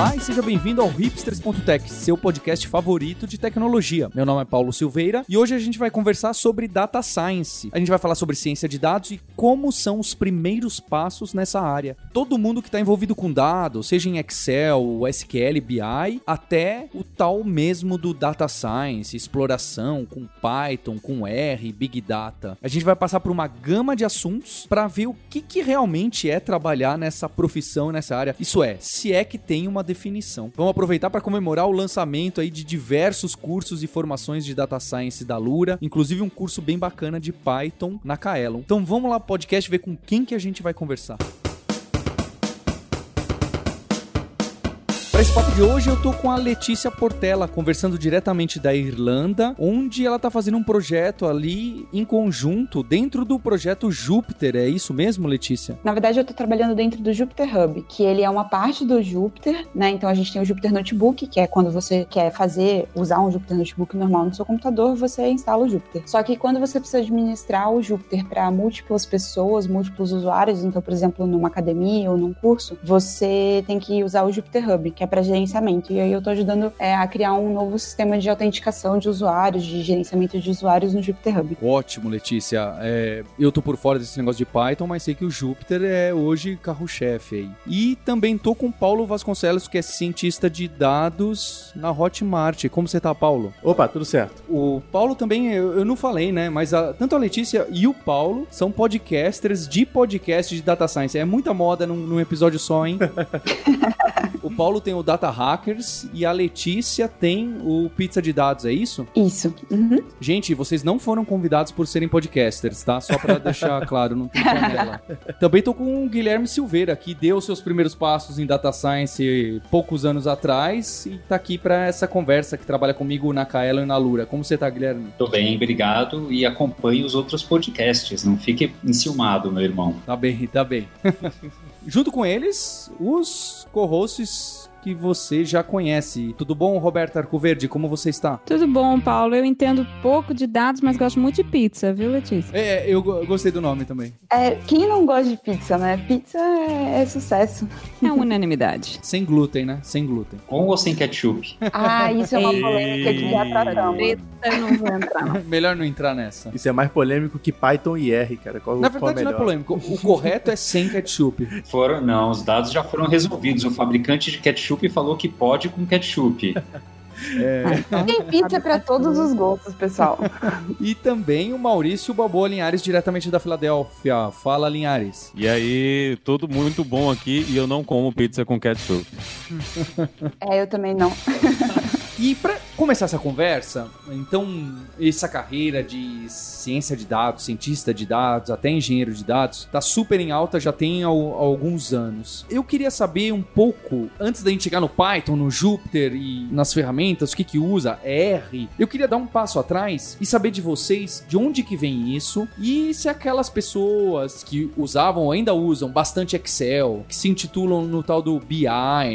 Olá e seja bem-vindo ao hipsters.tech, seu podcast favorito de tecnologia. Meu nome é Paulo Silveira e hoje a gente vai conversar sobre data science. A gente vai falar sobre ciência de dados e como são os primeiros passos nessa área. Todo mundo que está envolvido com dados, seja em Excel, SQL, BI, até o tal mesmo do data science, exploração com Python, com R, Big Data. A gente vai passar por uma gama de assuntos para ver o que, que realmente é trabalhar nessa profissão, nessa área. Isso é, se é que tem uma definição. Vamos aproveitar para comemorar o lançamento aí de diversos cursos e formações de data science da Lura, inclusive um curso bem bacana de Python na Kaelon. Então vamos lá podcast ver com quem que a gente vai conversar. Para esse papo de hoje, eu tô com a Letícia Portela, conversando diretamente da Irlanda, onde ela tá fazendo um projeto ali em conjunto, dentro do projeto Júpiter. É isso mesmo, Letícia? Na verdade, eu tô trabalhando dentro do Jupyter Hub, que ele é uma parte do Jupyter, né? Então a gente tem o Jupyter Notebook, que é quando você quer fazer, usar um Jupyter Notebook normal no seu computador, você instala o Jupyter. Só que quando você precisa administrar o Jupyter para múltiplas pessoas, múltiplos usuários, então, por exemplo, numa academia ou num curso, você tem que usar o Jupyter Hub, que é para gerenciamento. E aí eu estou ajudando é, a criar um novo sistema de autenticação de usuários, de gerenciamento de usuários no Jupyter Hub. Ótimo, Letícia. É, eu tô por fora desse negócio de Python, mas sei que o Jupyter é hoje carro-chefe aí. E também tô com o Paulo Vasconcelos, que é cientista de dados na Hotmart. Como você tá, Paulo? Opa, tudo certo. O Paulo também, eu, eu não falei, né? Mas a, tanto a Letícia e o Paulo são podcasters de podcast de data science. É muita moda num, num episódio só, hein? o Paulo tem o Data Hackers e a Letícia tem o Pizza de Dados, é isso? Isso. Uhum. Gente, vocês não foram convidados por serem podcasters, tá? Só pra deixar claro, não tem panela. Também tô com o Guilherme Silveira, que deu seus primeiros passos em Data Science poucos anos atrás e tá aqui pra essa conversa que trabalha comigo na Kaela e na Lura. Como você tá, Guilherme? Tô bem, obrigado. E acompanhe os outros podcasts. Não fique enciumado, meu irmão. Tá bem, tá bem. Junto com eles, os co-hosts que você já conhece. Tudo bom, Roberto Arcoverde? Como você está? Tudo bom, Paulo. Eu entendo pouco de dados, mas gosto muito de pizza, viu, Letícia? É, eu gostei do nome também. É, quem não gosta de pizza, né? Pizza é, é sucesso. É unanimidade. Sem glúten, né? Sem glúten. Com ou sem ketchup? Ah, isso é uma polêmica que já tratamos. Eu não vou entrar. Melhor não entrar nessa. Isso é mais polêmico que Python e R, cara. Qual, Na qual verdade, não é polêmico. O correto é sem ketchup. Foram, não, os dados já foram resolvidos. O fabricante de ketchup falou que pode com ketchup. É. Tem pizza para todos os gostos, pessoal. E também o Maurício Balboa Linhares, diretamente da Filadélfia. Fala, Linhares. E aí, tudo muito bom aqui e eu não como pizza com ketchup. É, eu também não. E para começar essa conversa, então, essa carreira de ciência de dados, cientista de dados, até engenheiro de dados, tá super em alta já tem al- alguns anos. Eu queria saber um pouco, antes da gente chegar no Python, no Jupyter e nas ferramentas, o que que usa, R, eu queria dar um passo atrás e saber de vocês de onde que vem isso e se aquelas pessoas que usavam ainda usam bastante Excel, que se intitulam no tal do BI,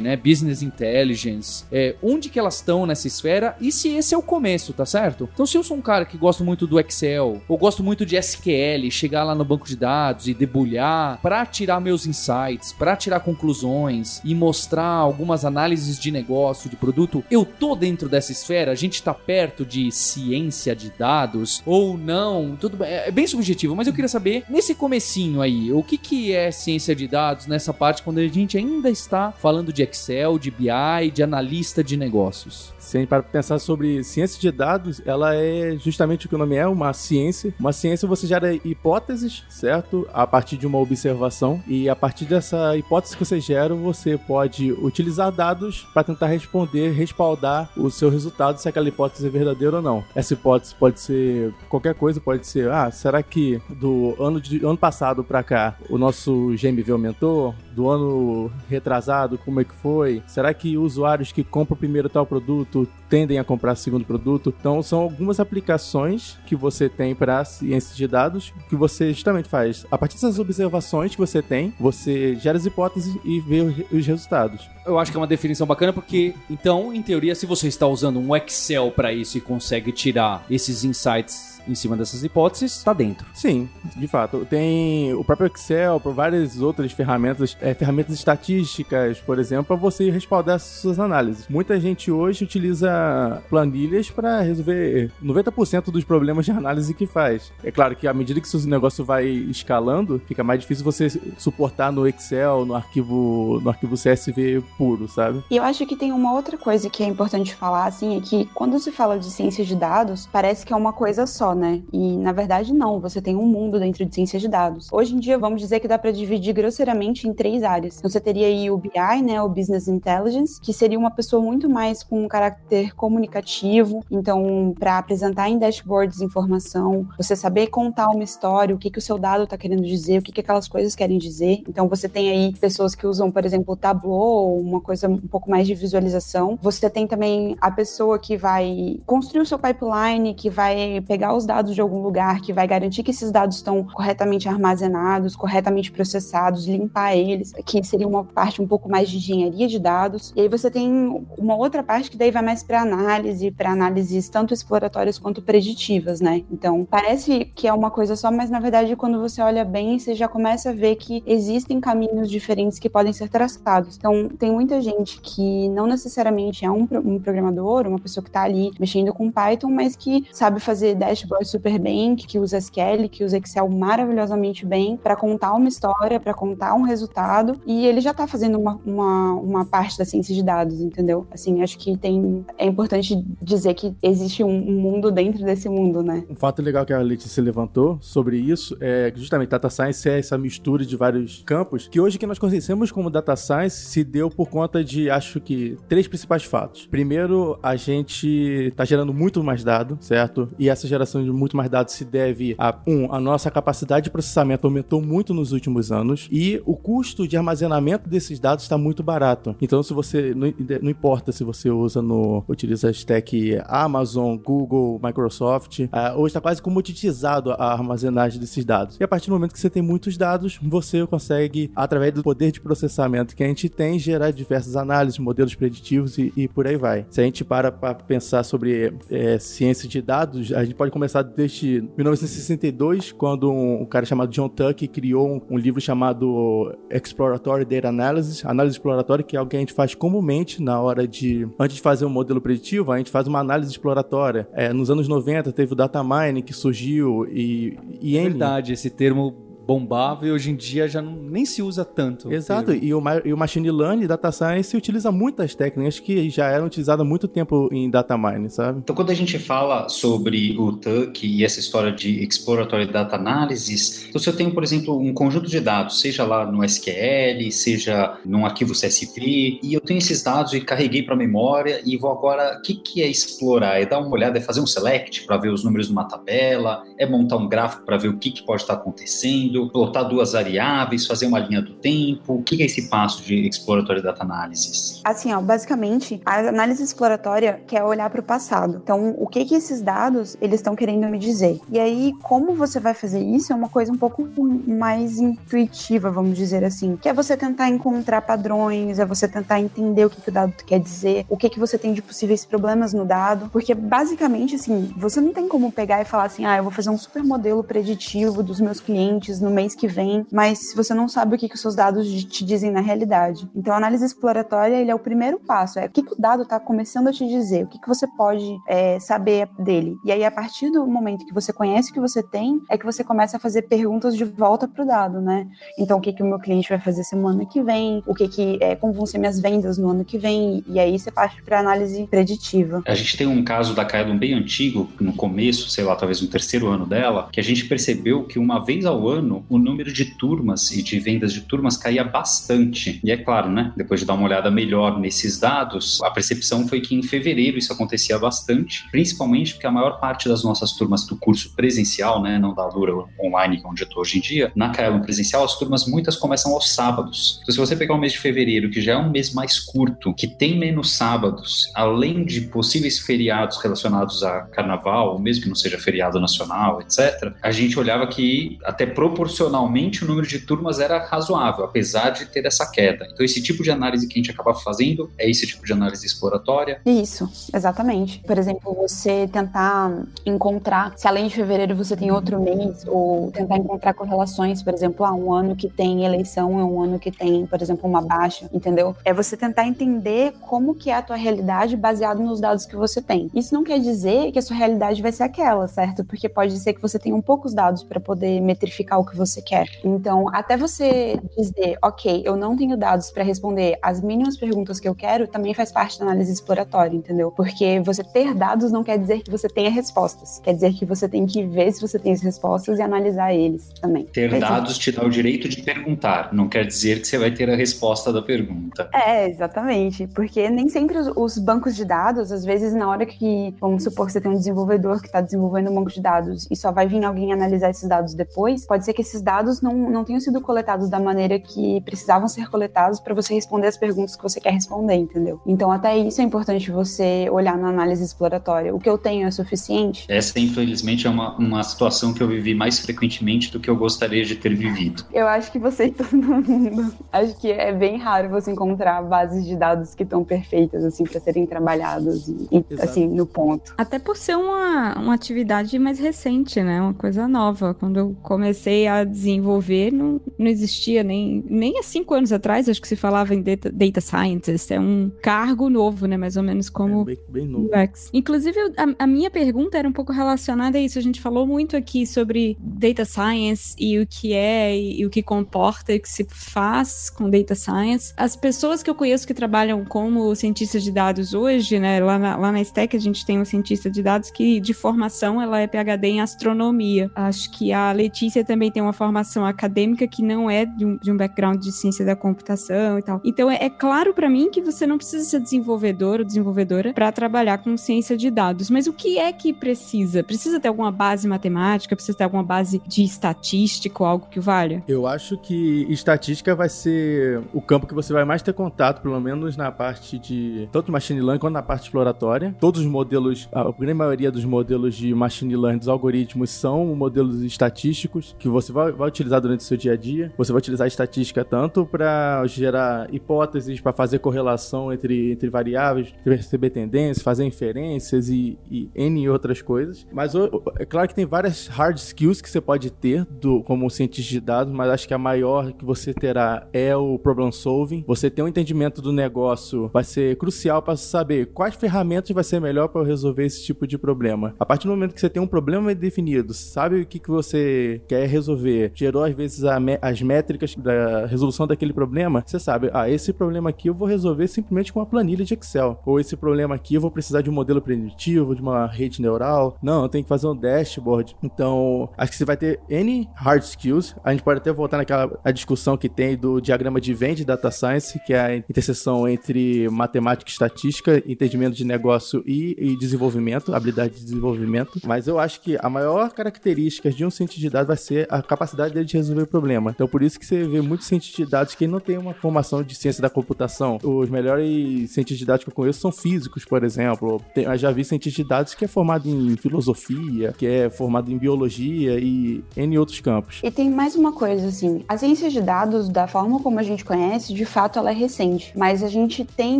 né, Business Intelligence, é, onde que elas estão nessa esfera e se esse é o começo, tá certo? Então se eu sou um cara que gosta muito do Excel, ou gosto muito de SQL, chegar lá no banco de dados e debulhar para tirar meus insights, para tirar conclusões e mostrar algumas análises de negócio, de produto, eu tô dentro dessa esfera, a gente tá perto de ciência de dados ou não, tudo bem, é bem subjetivo, mas eu queria saber nesse comecinho aí, o que que é ciência de dados nessa parte quando a gente ainda está falando de Excel, de BI, de analista de negócios? Sim, para pensar sobre ciência de dados, ela é justamente o que o nome é, uma ciência. Uma ciência você gera hipóteses, certo? A partir de uma observação. E a partir dessa hipótese que você gera, você pode utilizar dados para tentar responder, respaldar o seu resultado, se aquela hipótese é verdadeira ou não. Essa hipótese pode ser qualquer coisa, pode ser, ah, será que do ano, de, ano passado para cá o nosso GMV aumentou? Do ano retrasado, como é que foi? Será que usuários que compram primeiro tal produto tendem a comprar segundo produto? Então, são algumas aplicações que você tem para ciência de dados que você justamente faz. A partir dessas observações que você tem, você gera as hipóteses e vê os resultados. Eu acho que é uma definição bacana porque, então, em teoria, se você está usando um Excel para isso e consegue tirar esses insights em cima dessas hipóteses, está dentro. Sim, de fato. Tem o próprio Excel, por várias outras ferramentas, é, ferramentas estatísticas, por exemplo, para você respaldar suas análises. Muita gente hoje utiliza planilhas para resolver 90% dos problemas de análise que faz. É claro que à medida que seu negócio vai escalando, fica mais difícil você suportar no Excel, no arquivo, no arquivo CSV puro, sabe? E eu acho que tem uma outra coisa que é importante falar, assim, é que quando se fala de ciência de dados, parece que é uma coisa só, né? E na verdade não, você tem um mundo dentro de ciência de dados. Hoje em dia, vamos dizer que dá para dividir grosseiramente em três áreas. Então, você teria aí o BI, né, o Business Intelligence, que seria uma pessoa muito mais com um caráter comunicativo, então para apresentar em dashboards informação, você saber contar uma história, o que que o seu dado está querendo dizer, o que que aquelas coisas querem dizer. Então, você tem aí pessoas que usam, por exemplo, o Tableau, uma coisa um pouco mais de visualização. Você tem também a pessoa que vai construir o seu pipeline, que vai pegar os dados de algum lugar, que vai garantir que esses dados estão corretamente armazenados, corretamente processados, limpar eles, que seria uma parte um pouco mais de engenharia de dados. E aí você tem uma outra parte que daí vai mais para análise, para análises tanto exploratórias quanto preditivas, né? Então, parece que é uma coisa só, mas na verdade quando você olha bem, você já começa a ver que existem caminhos diferentes que podem ser traçados. Então, tem muita gente que não necessariamente é um, um programador, uma pessoa que está ali mexendo com Python, mas que sabe fazer super bem, que usa SQL, que usa Excel maravilhosamente bem para contar uma história, para contar um resultado, e ele já está fazendo uma, uma, uma, parte da ciência de dados, entendeu? Assim, acho que tem é importante dizer que existe um, um mundo dentro desse mundo, né? Um fato legal que a Letícia levantou sobre isso é que justamente data science é essa mistura de vários campos, que hoje que nós conhecemos como data science se deu por conta de, acho que, três principais fatos. Primeiro, a gente está gerando muito mais dado, certo? E essa geração de muito mais dados se deve a, um, a nossa capacidade de processamento aumentou muito nos últimos anos e o custo de armazenamento desses dados está muito barato. Então, se você, não, não importa se você usa no, utiliza a stack Amazon, Google, Microsoft, uh, hoje está quase comoditizado a armazenagem desses dados. E a partir do momento que você tem muitos dados, você consegue, através do poder de processamento que a gente tem, gerar diversas análises, modelos preditivos e, e por aí vai. Se a gente para para pensar sobre é, ciência de dados, a gente pode começar desde 1962, quando um, um cara chamado John Tuck criou um, um, livro chamado Exploratory Data Analysis, análise exploratória, que é algo que a gente faz comumente na hora de, antes de fazer um modelo preditivo, a gente faz uma análise exploratória. É, nos anos 90 teve o data mining que surgiu e, e Verdade, esse termo bombava e hoje em dia já não, nem se usa tanto. Exato, e o, e o Machine Learning, Data Science, utiliza muitas técnicas que já eram utilizadas há muito tempo em Data Mining, sabe? Então, quando a gente fala sobre o TUC e essa história de Exploratory Data Analysis, então se eu tenho, por exemplo, um conjunto de dados, seja lá no SQL, seja num arquivo CSV, e eu tenho esses dados e carreguei para a memória e vou agora, o que, que é explorar? É dar uma olhada, é fazer um select para ver os números numa tabela, é montar um gráfico para ver o que, que pode estar acontecendo, plotar duas variáveis, fazer uma linha do tempo? O que é esse passo de Exploratory Data Analysis? Assim, ó, basicamente, a análise exploratória quer olhar para o passado. Então, o que que esses dados eles estão querendo me dizer? E aí, como você vai fazer isso é uma coisa um pouco mais intuitiva, vamos dizer assim, que é você tentar encontrar padrões, é você tentar entender o que, que o dado quer dizer, o que que você tem de possíveis problemas no dado, porque basicamente, assim, você não tem como pegar e falar assim, ah, eu vou fazer um super modelo preditivo dos meus clientes no mês que vem, mas você não sabe o que, que os seus dados te dizem na realidade. Então, a análise exploratória ele é o primeiro passo, é o que, que o dado está começando a te dizer, o que, que você pode é, saber dele. E aí, a partir do momento que você conhece o que você tem, é que você começa a fazer perguntas de volta para o dado, né? Então, o que, que o meu cliente vai fazer semana que vem, o que, que é, como vão ser minhas vendas no ano que vem, e aí você parte para análise preditiva. A gente tem um caso da Kaedon bem antigo, no começo, sei lá, talvez no terceiro ano dela, que a gente percebeu que uma vez ao ano ano, o número de turmas e de vendas de turmas caía bastante. E é claro, né? Depois de dar uma olhada melhor nesses dados, a percepção foi que em fevereiro isso acontecia bastante, principalmente porque a maior parte das nossas turmas do curso presencial, né, não da Lura online, onde eu estou hoje em dia, na Kaelon presencial, as turmas muitas começam aos sábados. Então, se você pegar o mês de fevereiro, que já é um mês mais curto, que tem menos sábados, além de possíveis feriados relacionados a carnaval, mesmo que não seja feriado nacional, etc., a gente olhava que até proporcionalmente o número de turmas era razoável, apesar de ter essa queda. Então, esse tipo de análise que a gente acaba fazendo é esse tipo de análise exploratória. Isso, exatamente. Por exemplo, você tentar encontrar se além de fevereiro você tem outro mês, ou tentar encontrar correlações, por exemplo, a ah, um ano que tem eleição é um ano que tem, por exemplo, uma baixa, entendeu? É você tentar entender como que é a tua realidade baseado nos dados que você tem. Isso não quer dizer que a sua realidade vai ser aquela, certo? Porque pode ser que você tenha um poucos dados para poder metrificar o que você quer. Então, até você dizer, ok, eu não tenho dados para responder as mínimas perguntas que eu quero, também faz parte da análise exploratória, entendeu? Porque você ter dados não quer dizer que você tenha respostas. Quer dizer que você tem que ver se você tem as respostas e analisar eles também. Ter Mas, dados te dá o direito de perguntar, não quer dizer que você vai ter a resposta da pergunta. É, exatamente. Porque nem sempre os, os bancos de dados, às vezes, na hora que, vamos supor que você tem um desenvolvedor que está desenvolvendo um banco de dados e só vai vir alguém analisar esses dados depois, pode ser que esses dados não, não tenham sido coletados da maneira que precisavam ser coletados para você responder as perguntas que você quer responder, entendeu? Então, até isso é importante você olhar na análise exploratória. O que eu tenho é suficiente? Essa, infelizmente, é uma, uma situação que eu vivi mais frequentemente do que eu gostaria de ter vivido. Eu acho que você e todo mundo. Acho que é bem raro você encontrar bases de dados que estão perfeitas, assim, para serem trabalhadas e, e assim, no ponto. Até por ser uma, uma atividade mais recente, né? Uma coisa nova. Quando eu comecei a desenvolver, não, não existia nem, nem há cinco anos atrás, acho que se falava em data, data scientist. É um cargo novo, né? Mais ou menos como é bem, bem novo. UX. Inclusive, a, a minha pergunta era um pouco relacionada a isso. A gente falou muito aqui sobre data science e o que é e, e o que comporta e o que se faz com data science. As pessoas que eu conheço que trabalham como cientistas de dados hoje, né? Lá na, lá na Stack a gente tem uma cientista de dados que de formação ela é PhD em astronomia. Acho que a Letícia também tem uma formação acadêmica que não é de um, de um background de ciência da computação e tal. Então é, é claro para mim que você não precisa ser desenvolvedor ou desenvolvedora para trabalhar com ciência de dados. Mas o que é que precisa? Precisa ter alguma base matemática? Precisa ter alguma base de estatística ou algo que valha? Eu acho que estatística vai ser o campo que você vai mais ter contato, pelo menos na parte de tanto machine learning quanto na parte exploratória. Todos os modelos, a grande maioria dos modelos de machine learning, dos algoritmos, são modelos estatísticos que você vai, vai utilizar durante o seu dia a dia. Você vai utilizar a estatística tanto para gerar hipóteses, para fazer correlação entre, entre variáveis, perceber tendências, fazer inferências e, e N outras coisas. Mas é claro que tem várias hard skills que você pode ter do, como cientista de dados, mas acho que a maior que você terá é o problem solving. Você ter um entendimento do negócio vai ser crucial para saber quais ferramentas vai ser melhor para resolver esse tipo de problema. A partir do momento que você tem um problema definido, sabe o que, que você quer resolver, gerou às vezes as métricas da resolução daquele problema, você sabe, ah, esse problema aqui eu vou resolver simplesmente com uma planilha de Excel. Ou esse problema aqui eu vou precisar de um modelo preditivo, de uma rede neural. Não, eu tenho que fazer um dashboard. Então, acho que você vai ter N hard skills. A gente pode até voltar naquela a discussão que tem do diagrama de Venn de Data Science, que é a interseção entre matemática e estatística, entendimento de negócio e, e desenvolvimento, habilidade de desenvolvimento. Mas eu acho que a maior característica de um cientista de dados vai ser a capacidade dele de resolver o problema. Então, por isso que você vê muitos cientistas de dados que não têm uma formação de ciência da computação. Os melhores cientistas de dados que eu conheço são físicos, por exemplo. Tem, eu já vi cientista de dados que é formado em filosofia, que é formado em biologia e em outros campos. E tem mais uma coisa, assim. A ciência de dados, da forma como a gente conhece, de fato ela é recente. Mas a gente tem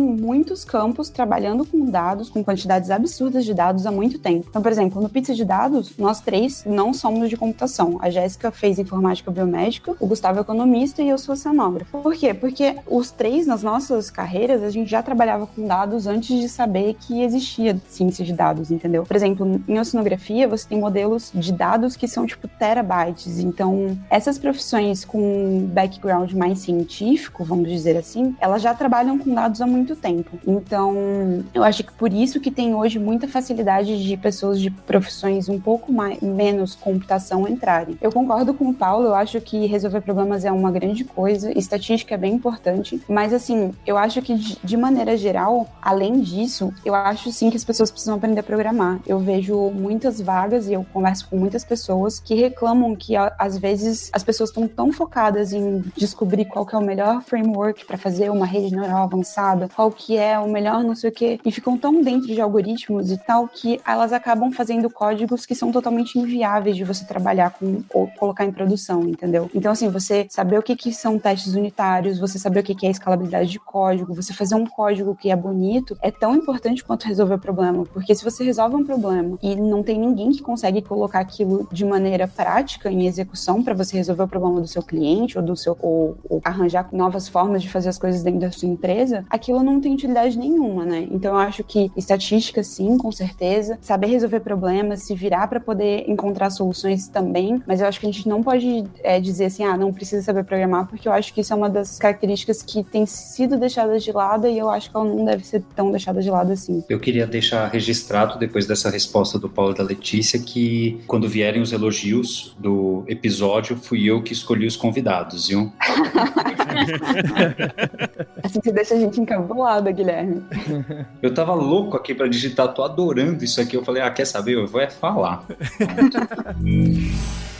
muitos campos trabalhando com dados, com quantidades absurdas de dados há muito tempo. Então, por exemplo, no Pizza de Dados, nós três não somos de computação. A Jéssica fez informática biomédica, o Gustavo é economista e eu sou oceanógrafo. Por quê? Porque os três, nas nossas carreiras, a gente já trabalhava com dados antes de saber que existia ciência de dados, entendeu? Por exemplo, em oceanografia, você tem modelos de dados que são tipo terabytes. Então, essas profissões com background mais científico, vamos dizer assim, elas já trabalham com dados há muito tempo. Então, eu acho que por isso que tem hoje muita facilidade de pessoas de profissões um pouco mais, menos computação entrarem. Eu concordo concordo com o Paulo, eu acho que resolver problemas é uma grande coisa, estatística é bem importante, mas assim, eu acho que de maneira geral, além disso, eu acho sim que as pessoas precisam aprender a programar. Eu vejo muitas vagas e eu converso com muitas pessoas que reclamam que às vezes as pessoas estão tão focadas em descobrir qual é o melhor framework para fazer uma rede neural avançada, qual que é o melhor não sei o que, e ficam tão dentro de algoritmos e tal que elas acabam fazendo códigos que são totalmente inviáveis de você trabalhar com ou colocar em produção, entendeu? Então, assim, você saber o que, que são testes unitários, você saber o que, que é escalabilidade de código, você fazer um código que é bonito, é tão importante quanto resolver o problema. Porque se você resolve um problema e não tem ninguém que consegue colocar aquilo de maneira prática em execução para você resolver o problema do seu cliente ou do seu ou, ou, arranjar novas formas de fazer as coisas dentro da sua empresa, aquilo não tem utilidade nenhuma, né? Então eu acho que estatística sim, com certeza, saber resolver problemas, se virar para poder encontrar soluções também, mas eu acho que a gente não pode é, dizer assim, ah, não precisa saber programar, porque eu acho que isso é uma das características que tem sido deixadas de lado e eu acho que ela não deve ser tão deixada de lado assim. Eu queria deixar registrado, depois dessa resposta do Paulo e da Letícia, que quando vierem os elogios do episódio, fui eu que escolhi os convidados, viu? assim você deixa a gente encabulada, Guilherme. Eu tava louco aqui para digitar, tô adorando isso aqui. Eu falei, ah, quer saber? Eu vou é falar.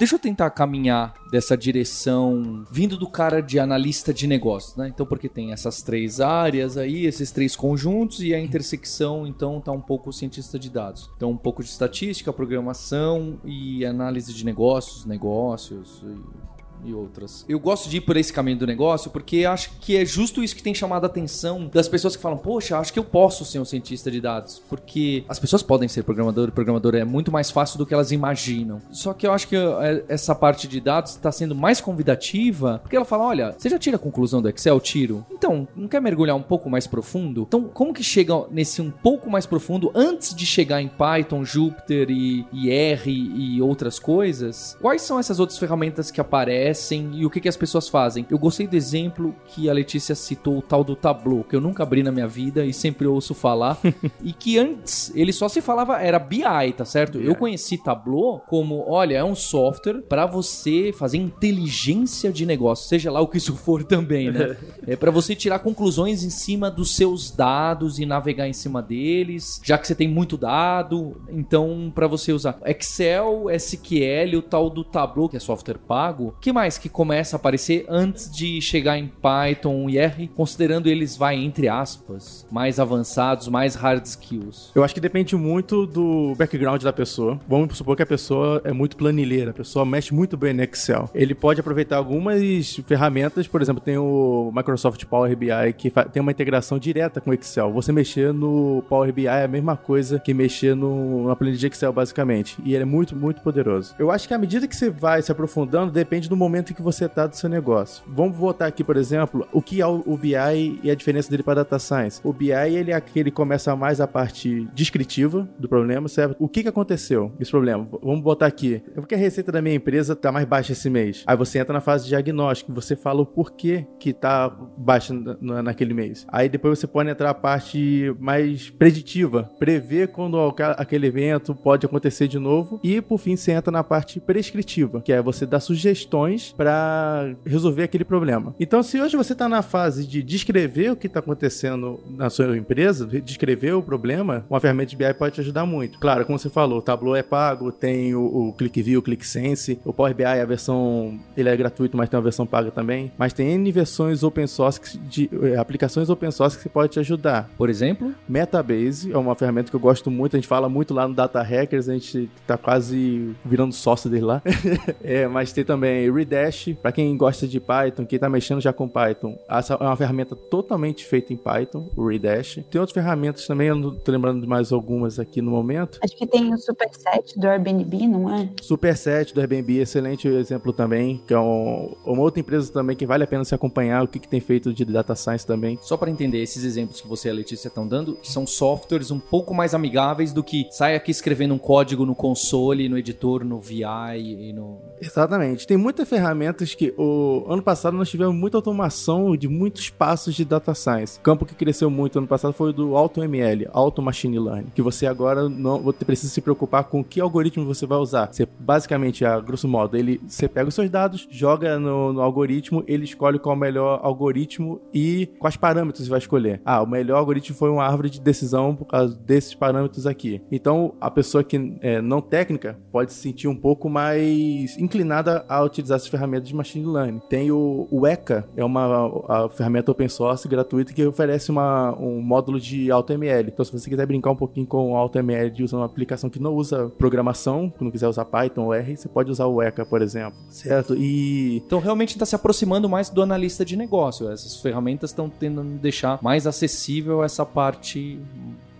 Deixa eu tentar caminhar dessa direção vindo do cara de analista de negócios, né? Então, porque tem essas três áreas aí, esses três conjuntos e a intersecção, então, tá um pouco cientista de dados. Então, um pouco de estatística, programação e análise de negócios, negócios e outras. Eu gosto de ir por esse caminho do negócio porque acho que é justo isso que tem chamado a atenção das pessoas que falam: Poxa, acho que eu posso ser um cientista de dados. Porque as pessoas podem ser programador e programador é muito mais fácil do que elas imaginam. Só que eu acho que é, essa parte de dados está sendo mais convidativa porque ela fala: Olha, você já tira a conclusão do Excel? Tiro. Então, não quer mergulhar um pouco mais profundo? Então, como que chega nesse um pouco mais profundo antes de chegar em Python, Jupyter e, e R e outras coisas? Quais são essas outras ferramentas que aparecem? Aparecem e o que, que as pessoas fazem. Eu gostei do exemplo que a Letícia citou, o tal do Tableau, que eu nunca abri na minha vida e sempre ouço falar. e que antes ele só se falava, era BI, tá certo? Eu conheci Tableau como, olha, é um software para você fazer inteligência de negócio, seja lá o que isso for também, né? é para você tirar conclusões em cima dos seus dados e navegar em cima deles, já que você tem muito dado, então para você usar Excel, SQL, o tal do Tableau, que é software pago. Que mais mais que começa a aparecer antes de chegar em Python e R, considerando eles, vai, entre aspas, mais avançados, mais hard skills? Eu acho que depende muito do background da pessoa. Vamos supor que a pessoa é muito planilheira, a pessoa mexe muito bem no Excel. Ele pode aproveitar algumas ferramentas, por exemplo, tem o Microsoft Power BI que tem uma integração direta com o Excel. Você mexer no Power BI é a mesma coisa que mexer no, na planilha de Excel, basicamente. E ele é muito, muito poderoso. Eu acho que à medida que você vai se aprofundando, depende do momento momento em que você está do seu negócio. Vamos voltar aqui, por exemplo, o que é o BI e a diferença dele para Data Science. O BI, ele é aquele que começa mais a parte descritiva do problema, certo? O que, que aconteceu esse problema? Vamos botar aqui. É porque a receita da minha empresa está mais baixa esse mês. Aí você entra na fase de diagnóstico, você fala o porquê que está baixa naquele mês. Aí depois você pode entrar a parte mais preditiva, prever quando aquele evento pode acontecer de novo. E por fim você entra na parte prescritiva, que é você dar sugestões para resolver aquele problema. Então, se hoje você está na fase de descrever o que está acontecendo na sua empresa, descrever o problema, uma ferramenta de BI pode te ajudar muito. Claro, como você falou, o Tableau é pago, tem o, o ClickView, o ClickSense, o Power BI, a versão, ele é gratuito, mas tem uma versão paga também. Mas tem N versões open source, de, eh, aplicações open source que pode te ajudar. Por exemplo? Metabase é uma ferramenta que eu gosto muito, a gente fala muito lá no Data Hackers, a gente tá quase virando sócio dele lá. é, mas tem também Dash, para quem gosta de Python, quem tá mexendo já com Python, essa é uma ferramenta totalmente feita em Python, o Redash. Tem outras ferramentas também, eu não tô lembrando de mais algumas aqui no momento. Acho que tem o Superset do Airbnb, não é? Superset do Airbnb, excelente exemplo também, que é um, uma outra empresa também que vale a pena se acompanhar, o que, que tem feito de data science também. Só para entender, esses exemplos que você e a Letícia estão dando são softwares um pouco mais amigáveis do que sai aqui escrevendo um código no console, no editor, no VI e no... Exatamente. Tem muita ferramenta ferramentas que o ano passado nós tivemos muita automação de muitos passos de data science. O campo que cresceu muito ano passado foi o do AutoML, Auto Machine Learning, que você agora não precisa se preocupar com que algoritmo você vai usar. Você basicamente, a grosso modo, ele você pega os seus dados, joga no, no algoritmo, ele escolhe qual é o melhor algoritmo e quais parâmetros você vai escolher. Ah, o melhor algoritmo foi uma árvore de decisão por causa desses parâmetros aqui. Então, a pessoa que é não técnica pode se sentir um pouco mais inclinada a utilizar essas ferramentas de machine learning. Tem o, o ECA, é uma ferramenta open source gratuita que oferece uma, um módulo de AutoML. Então, se você quiser brincar um pouquinho com AutoML usando uma aplicação que não usa programação, que não quiser usar Python ou R, você pode usar o ECA, por exemplo. Certo? E. Então, realmente está se aproximando mais do analista de negócio. Essas ferramentas estão tentando deixar mais acessível essa parte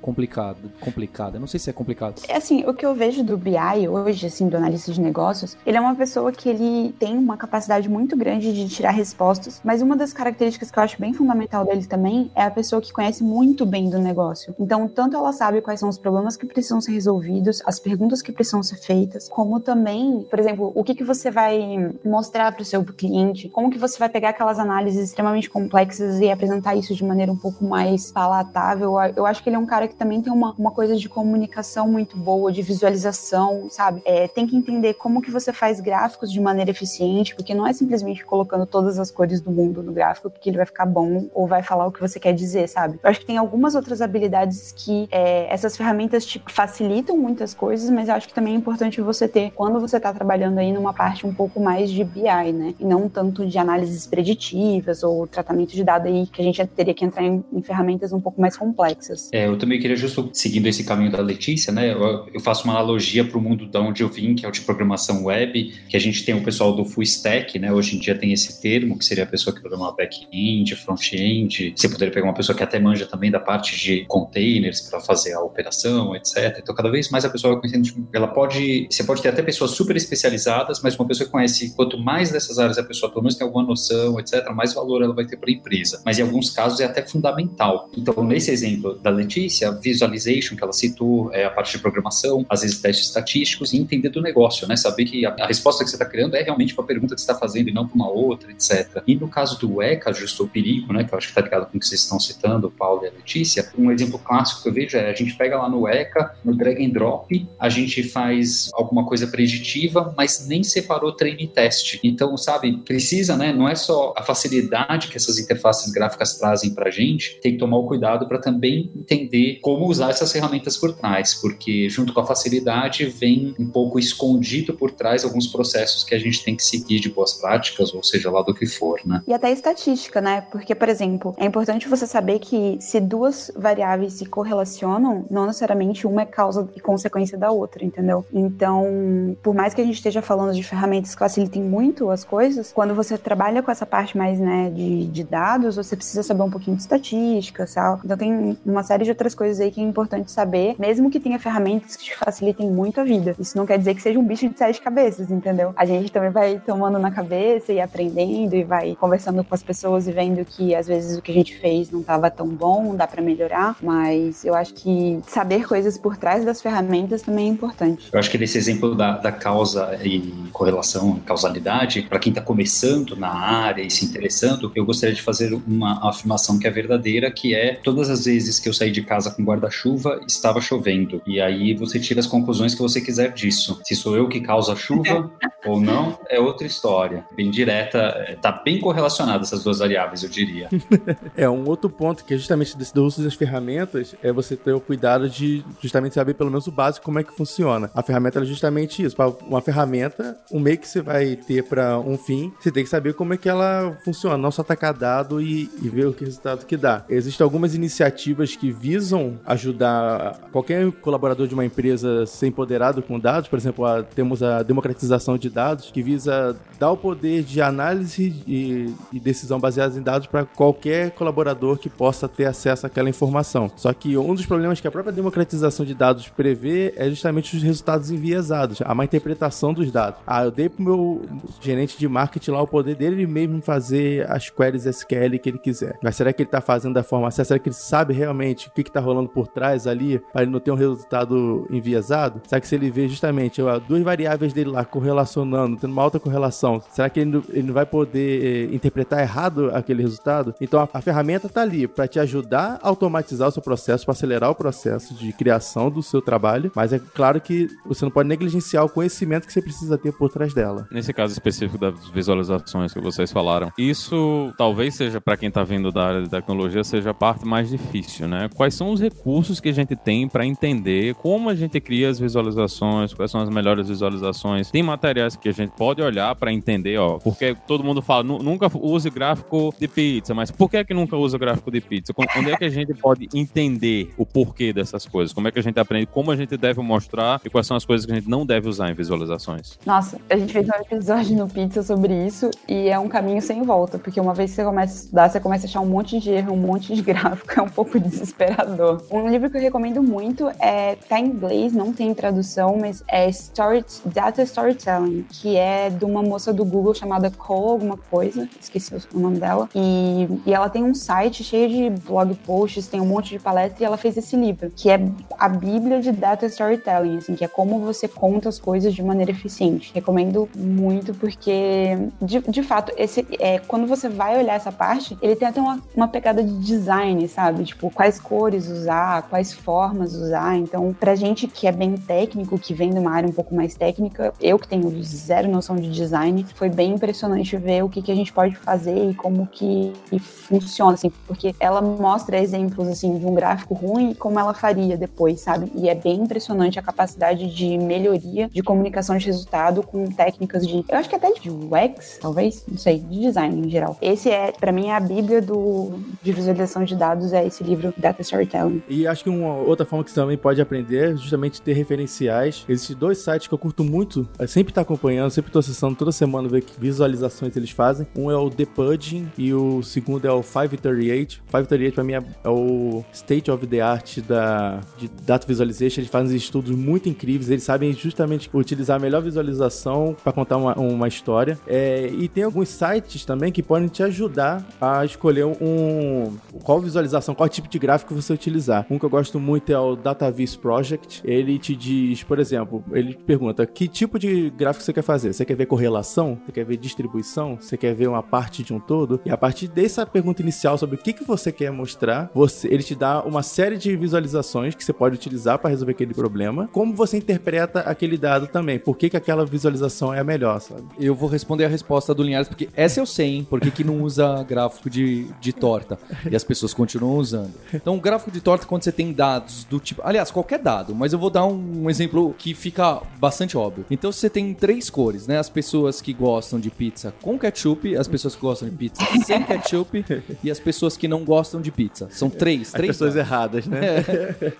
complicado, complicada. Não sei se é complicado. É assim, o que eu vejo do BI hoje, assim, do analista de negócios, ele é uma pessoa que ele tem uma capacidade muito grande de tirar respostas, mas uma das características que eu acho bem fundamental dele também é a pessoa que conhece muito bem do negócio. Então, tanto ela sabe quais são os problemas que precisam ser resolvidos, as perguntas que precisam ser feitas, como também, por exemplo, o que que você vai mostrar para o seu cliente, como que você vai pegar aquelas análises extremamente complexas e apresentar isso de maneira um pouco mais palatável. Eu acho que ele é um cara que também tem uma, uma coisa de comunicação muito boa, de visualização, sabe? É, tem que entender como que você faz gráficos de maneira eficiente, porque não é simplesmente colocando todas as cores do mundo no gráfico que ele vai ficar bom ou vai falar o que você quer dizer, sabe? Eu acho que tem algumas outras habilidades que é, essas ferramentas te facilitam muitas coisas, mas eu acho que também é importante você ter quando você está trabalhando aí numa parte um pouco mais de BI, né? E não tanto de análises preditivas ou tratamento de dados aí que a gente teria que entrar em, em ferramentas um pouco mais complexas. É, eu também queria justo seguindo esse caminho da Letícia, né? Eu, eu faço uma analogia para o mundo da onde eu vim, que é o de programação web, que a gente tem o pessoal do full stack, né? Hoje em dia tem esse termo, que seria a pessoa que programa back-end, front-end. Você poderia pegar uma pessoa que até manja também da parte de containers para fazer a operação, etc. Então, cada vez mais a pessoa vai conhecendo, tipo, ela pode, você pode ter até pessoas super especializadas, mas uma pessoa que conhece, quanto mais dessas áreas a pessoa pelo menos tem alguma noção, etc., mais valor ela vai ter para a empresa. Mas em alguns casos é até fundamental. Então, nesse exemplo da Letícia, visualization que ela citou, é a parte de programação, às vezes testes estatísticos e entender do negócio, né? Saber que a, a resposta que você está criando é realmente para a pergunta que você está fazendo e não para uma outra, etc. E no caso do ECA, justo o perigo, né? Que eu acho que está ligado com o que vocês estão citando, o Paulo e a Letícia, um exemplo clássico que eu vejo é a gente pega lá no ECA, no drag and drop, a gente faz alguma coisa preditiva, mas nem separou treino e teste. Então, sabe, precisa, né? Não é só a facilidade que essas interfaces gráficas trazem para a gente, tem que tomar o cuidado para também entender como usar essas ferramentas por trás, porque junto com a facilidade vem um pouco escondido por trás alguns processos que a gente tem que seguir de boas práticas, ou seja lá do que for, né? E até estatística, né? Porque, por exemplo, é importante você saber que se duas variáveis se correlacionam, não necessariamente uma é causa e consequência da outra, entendeu? Então, por mais que a gente esteja falando de ferramentas que facilitem muito as coisas, quando você trabalha com essa parte mais, né, de, de dados, você precisa saber um pouquinho de estatística, sabe? Então tem uma série de outras coisas aí que é importante saber, mesmo que tenha ferramentas que te facilitem muito a vida. Isso não quer dizer que seja um bicho de sete cabeças, entendeu? A gente também vai tomando na cabeça e aprendendo e vai conversando com as pessoas e vendo que às vezes o que a gente fez não estava tão bom, dá para melhorar, mas eu acho que saber coisas por trás das ferramentas também é importante. Eu acho que nesse exemplo da, da causa e correlação, causalidade, para quem está começando na área e se interessando, eu gostaria de fazer uma afirmação que é verdadeira, que é todas as vezes que eu saí de casa com guarda-chuva, estava chovendo. E aí você tira as conclusões que você quiser disso. Se sou eu que causa a chuva ou não, é outra história. Bem direta, está bem correlacionada essas duas variáveis, eu diria. é, um outro ponto que é justamente desse do uso das ferramentas é você ter o cuidado de justamente saber pelo menos o básico como é que funciona. A ferramenta é justamente isso. Para uma ferramenta, um meio que você vai ter para um fim, você tem que saber como é que ela funciona, não só atacar dado e, e ver o que resultado que dá. Existem algumas iniciativas que visam ajudar qualquer colaborador de uma empresa a ser empoderado com dados. Por exemplo, a, temos a democratização de dados, que visa dar o poder de análise e, e decisão baseadas em dados para qualquer colaborador que possa ter acesso àquela informação. Só que um dos problemas que a própria democratização de dados prevê é justamente os resultados enviesados, a má interpretação dos dados. Ah, eu dei pro meu gerente de marketing lá o poder dele mesmo fazer as queries SQL que ele quiser. Mas será que ele está fazendo da forma certa? Será que ele sabe realmente o que está rolando rolando por trás ali, para ele não ter um resultado enviesado? Será que se ele vê justamente ó, duas variáveis dele lá correlacionando, tendo uma alta correlação, será que ele, não- ele não vai poder eh, interpretar errado aquele resultado? Então a, a ferramenta tá ali para te ajudar a automatizar o seu processo, para acelerar o processo de criação do seu trabalho, mas é claro que você não pode negligenciar o conhecimento que você precisa ter por trás dela. Nesse caso específico das visualizações que vocês falaram, isso talvez seja para quem tá vindo da área de tecnologia seja a parte mais difícil, né? Quais são os recursos que a gente tem para entender como a gente cria as visualizações, quais são as melhores visualizações? Tem materiais que a gente pode olhar para entender, ó, porque todo mundo fala "Nu- nunca use gráfico de pizza, mas por que que nunca usa gráfico de pizza? Onde é que a gente pode entender o porquê dessas coisas? Como é que a gente aprende como a gente deve mostrar e quais são as coisas que a gente não deve usar em visualizações? Nossa, a gente fez um episódio no Pizza sobre isso e é um caminho sem volta, porque uma vez que você começa a estudar, você começa a achar um monte de erro, um monte de gráfico, é um pouco desesperador. Um livro que eu recomendo muito é, tá em inglês, não tem tradução, mas é Story, Data Storytelling, que é de uma moça do Google chamada Cole alguma coisa, esqueci o nome dela, e, e ela tem um site cheio de blog posts, tem um monte de palestra e ela fez esse livro, que é a bíblia de Data Storytelling, assim, que é como você conta as coisas de maneira eficiente. Recomendo muito porque, de, de fato, esse é quando você vai olhar essa parte, ele tem até uma, uma pegada de design, sabe? Tipo, quais cores usar, quais formas usar. Então, pra gente que é bem técnico, que vem de uma área um pouco mais técnica, eu que tenho zero noção de design, foi bem impressionante ver o que, que a gente pode fazer e como que funciona, assim, porque ela mostra exemplos, assim, de um gráfico ruim e como ela faria depois, sabe? E é bem impressionante a capacidade de melhoria de comunicação de resultado com técnicas de, eu acho que até de UX, talvez, não sei, de design em geral. Esse é, pra mim, é a bíblia do, de visualização de dados, é esse livro, Data Storytelling. E acho que uma outra forma que você também pode aprender é justamente ter referenciais. Existem dois sites que eu curto muito, eu sempre tá acompanhando, sempre tô acessando toda semana ver que visualizações eles fazem. Um é o The Pudging e o segundo é o 538. 538 pra mim é, é o state of the art da de data visualization. Eles fazem estudos muito incríveis, eles sabem justamente utilizar a melhor visualização para contar uma, uma história. É, e tem alguns sites também que podem te ajudar a escolher um qual visualização, qual tipo de gráfico você utilizar. Um que eu gosto muito é o DataVis Project. Ele te diz, por exemplo, ele pergunta que tipo de gráfico você quer fazer. Você quer ver correlação? Você quer ver distribuição? Você quer ver uma parte de um todo? E a partir dessa pergunta inicial sobre o que, que você quer mostrar, você, ele te dá uma série de visualizações que você pode utilizar para resolver aquele problema. Como você interpreta aquele dado também? Por que, que aquela visualização é a melhor, sabe? Eu vou responder a resposta do Linhares, porque essa eu sei, hein? Por que, que não usa gráfico de, de torta? E as pessoas continuam usando. Então, o gráfico de torta, quando você tem dados do tipo. Aliás, qualquer dado, mas eu vou dar um, um exemplo que fica bastante óbvio. Então, você tem três cores, né? As pessoas que gostam de pizza com ketchup, as pessoas que gostam de pizza sem ketchup e as pessoas que não gostam de pizza. São três, As três pessoas dados. erradas, né?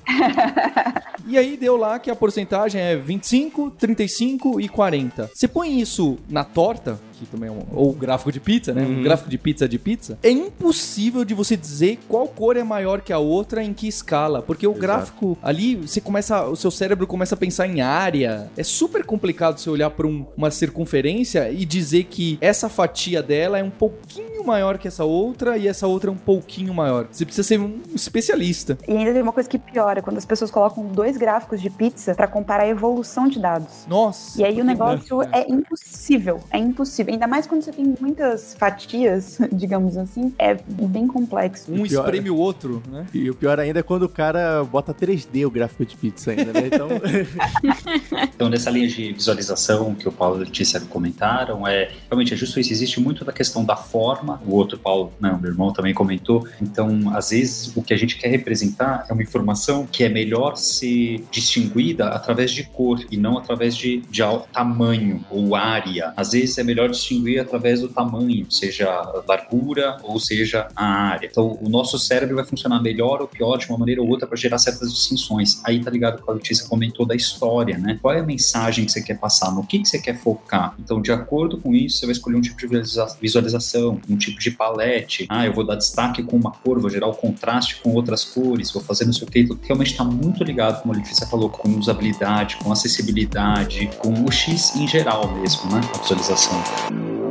E aí deu lá que a porcentagem é 25, 35 e 40. Você põe isso na torta, que também é um, ou gráfico de pizza, né? Um gráfico de pizza de pizza. É impossível de você dizer qual cor é maior que a outra em que escala, porque o gráfico ali, você começa, o seu cérebro começa a pensar em área. É super complicado você olhar para uma circunferência e dizer que essa fatia dela é um pouquinho maior que essa outra e essa outra é um pouquinho maior. Você precisa ser um especialista. E ainda tem uma coisa que piora, quando as pessoas colocam dois gráficos de pizza pra comparar a evolução de dados. Nossa. E aí o negócio é impossível, é impossível. Ainda mais quando você tem muitas fatias, digamos assim, é bem complexo. Um pior- espreme o outro, né? E o pior ainda é quando o cara bota 3D o gráfico de pizza ainda, né? Então, Então, nessa linha de visualização que o Paulo e a Letícia comentaram, é realmente é justo isso. Existe muito da questão da forma. O outro, Paulo, não, meu irmão também comentou. Então, às vezes, o que a gente quer representar é uma informação que é melhor ser distinguida através de cor e não através de, de tamanho ou área. Às vezes, é melhor distinguir através do tamanho, seja a largura ou seja a área. Então, o nosso cérebro vai funcionar melhor ou pior de uma maneira ou outra para gerar certas distinções. Aí tá ligado com a Letícia comentou da história, né? Qual é a mensagem que você quer passar? No que, que você quer focar? Então, de acordo com isso, você vai escolher um tipo de visualiza- visualização, um tipo de palete. Ah, eu vou dar destaque com uma cor, vou gerar o contraste com outras cores, vou fazer não sei o que. Então, realmente está muito ligado, como a Letícia falou, com usabilidade, com acessibilidade, com o X em geral mesmo, né? A visualização. you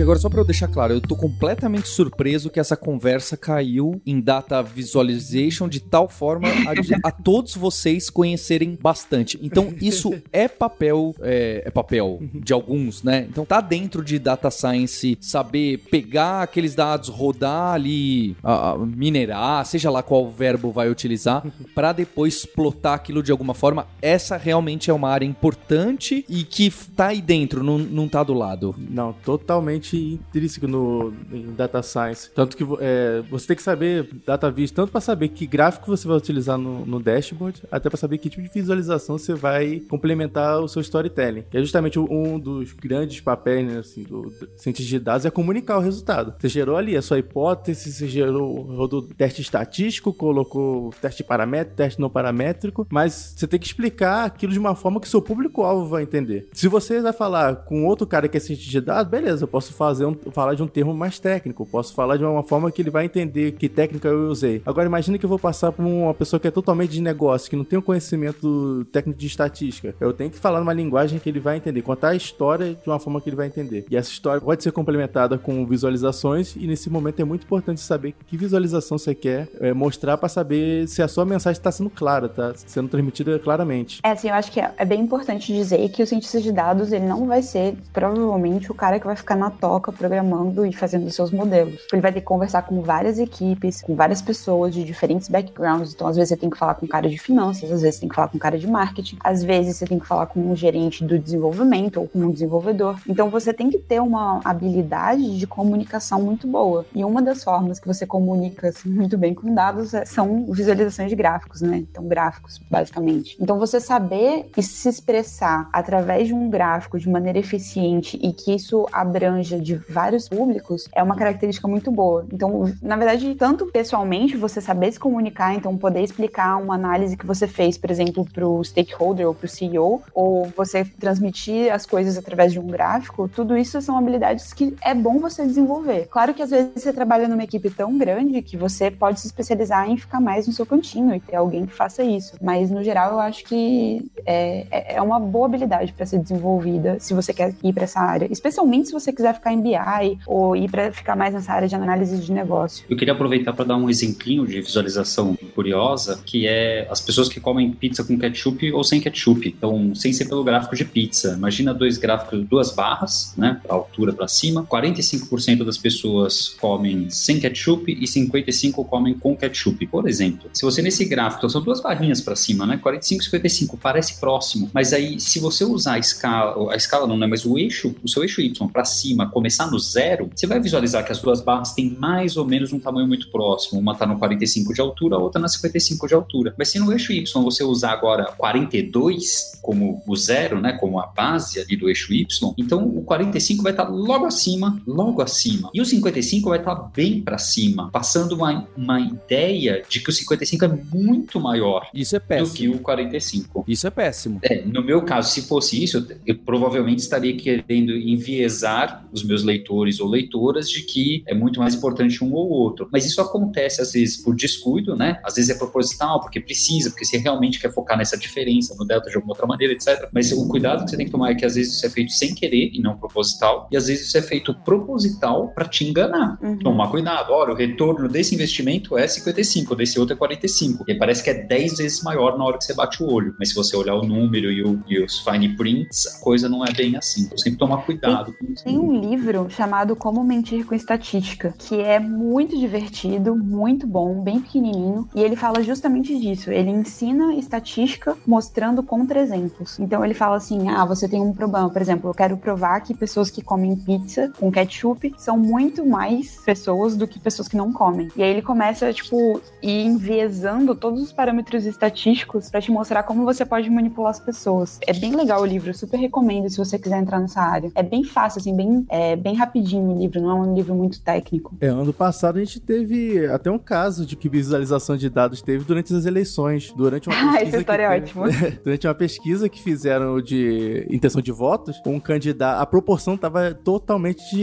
Gente, agora só pra eu deixar claro, eu tô completamente surpreso que essa conversa caiu em data visualization de tal forma a, a todos vocês conhecerem bastante. Então, isso é papel, é, é papel de alguns, né? Então, tá dentro de data science saber pegar aqueles dados, rodar ali, a- a- minerar, seja lá qual verbo vai utilizar, pra depois explotar aquilo de alguma forma. Essa realmente é uma área importante e que tá aí dentro, não, não tá do lado. Não, totalmente intrínseco no, em data science. Tanto que é, você tem que saber data viz, tanto para saber que gráfico você vai utilizar no, no dashboard, até para saber que tipo de visualização você vai complementar o seu storytelling. Que é justamente um dos grandes papéis né, assim, do, cientista de dados é comunicar o resultado. Você gerou ali a sua hipótese, você gerou rodou teste estatístico, colocou teste paramétrico, teste não paramétrico, mas você tem que explicar aquilo de uma forma que o seu público-alvo vai entender. Se você vai falar com outro cara que é cientista de dados, beleza, eu posso fazer um, falar de um termo mais técnico, posso falar de uma forma que ele vai entender que técnica eu usei. Agora imagine que eu vou passar para uma pessoa que é totalmente de negócio, que não tem um conhecimento técnico de estatística. Eu tenho que falar numa linguagem que ele vai entender, contar a história de uma forma que ele vai entender. E essa história pode ser complementada com visualizações e nesse momento é muito importante saber que visualização você quer é, mostrar para saber se a sua mensagem está sendo clara, tá sendo transmitida claramente. É, assim, eu acho que é, é bem importante dizer que o cientista de dados, ele não vai ser, provavelmente, o cara que vai ficar na toca programando e fazendo seus modelos. Ele vai ter que conversar com várias equipes, com várias pessoas de diferentes backgrounds. Então, às vezes, você tem que falar com cara de finanças, às vezes, você tem que falar com cara de marketing, às vezes, você tem que falar com um gerente do desenvolvimento ou com um desenvolvedor. Então, você tem que ter uma habilidade de comunicação muito boa. E uma das formas que você comunica assim, muito bem com dados é- são visualizações de gráficos, né? Então, gráficos, basicamente. Então, você saber e se expressar através de um gráfico de maneira eficiente e que isso abranja de vários públicos é uma característica muito boa. Então, na verdade, tanto pessoalmente, você saber se comunicar, então poder explicar uma análise que você fez, por exemplo, para o stakeholder ou para o CEO, ou você transmitir as coisas através de um gráfico, tudo isso são habilidades que é bom você desenvolver. Claro que às vezes você trabalha numa equipe tão grande que você pode se especializar em ficar mais no seu cantinho e ter alguém que faça isso. Mas no geral eu acho que é, é- é uma boa habilidade para ser desenvolvida se você quer ir para essa área, especialmente se você quiser ficar em BI ou ir para ficar mais nessa área de análise de negócio. Eu queria aproveitar para dar um exemplinho de visualização curiosa, que é as pessoas que comem pizza com ketchup ou sem ketchup. Então, sem ser pelo gráfico de pizza. Imagina dois gráficos, duas barras, né, pra altura para cima. 45% das pessoas comem sem ketchup e 55 comem com ketchup. Por exemplo, se você nesse gráfico, são duas barrinhas para cima, né, 45 e 55, parece próximo, mas aí se você usar a escala, a escala não, né, mas o eixo, o seu eixo Y para cima, começar no zero, você vai visualizar que as duas barras têm mais ou menos um tamanho muito próximo. Uma está no 45 de altura, a outra na 55 de altura. Mas se no eixo Y você usar agora 42 como o zero, né, como a base ali do eixo Y, então o 45 vai estar logo acima, logo acima. E o 55 vai estar bem para cima, passando uma, uma ideia de que o 55 é muito maior Isso é do que péssimo. o 45. Isso é péssimo. É, no meu caso, se fosse isso, eu, eu provavelmente estaria querendo enviesar os meus leitores ou leitoras de que é muito mais importante um ou outro. Mas isso acontece às vezes por descuido, né? Às vezes é proposital, porque precisa, porque você realmente quer focar nessa diferença no delta de alguma outra maneira, etc. Mas o cuidado que você tem que tomar é que às vezes isso é feito sem querer e não proposital, e às vezes isso é feito proposital para te enganar. Uhum. Tomar cuidado. Olha, o retorno desse investimento é 55, desse outro é 45. E parece que é 10 vezes maior na hora que você bate o olho. Mas se você olhar o número e, o- e os fine prints, a coisa não é bem assim. Então sempre tomar cuidado com isso. Tem um livro chamado Como Mentir com Estatística, que é muito divertido, muito bom, bem pequenininho, e ele fala justamente disso. Ele ensina estatística mostrando contra-exemplos. Então ele fala assim: ah, você tem um problema, por exemplo, eu quero provar que pessoas que comem pizza com ketchup são muito mais pessoas do que pessoas que não comem. E aí ele começa, tipo, ir enviesando todos os parâmetros estatísticos pra te mostrar como você pode manipular as pessoas. É bem legal o livro, super recomendo se você quiser entrar nessa área. É bem fácil, assim, bem, é, bem rapidinho o livro, não é um livro muito técnico. É, ano passado a gente teve até um caso de que visualização de dados teve durante as eleições, durante uma Ah, pesquisa essa história que é ótima. durante uma pesquisa que fizeram de intenção de votos, um candidato, a proporção estava totalmente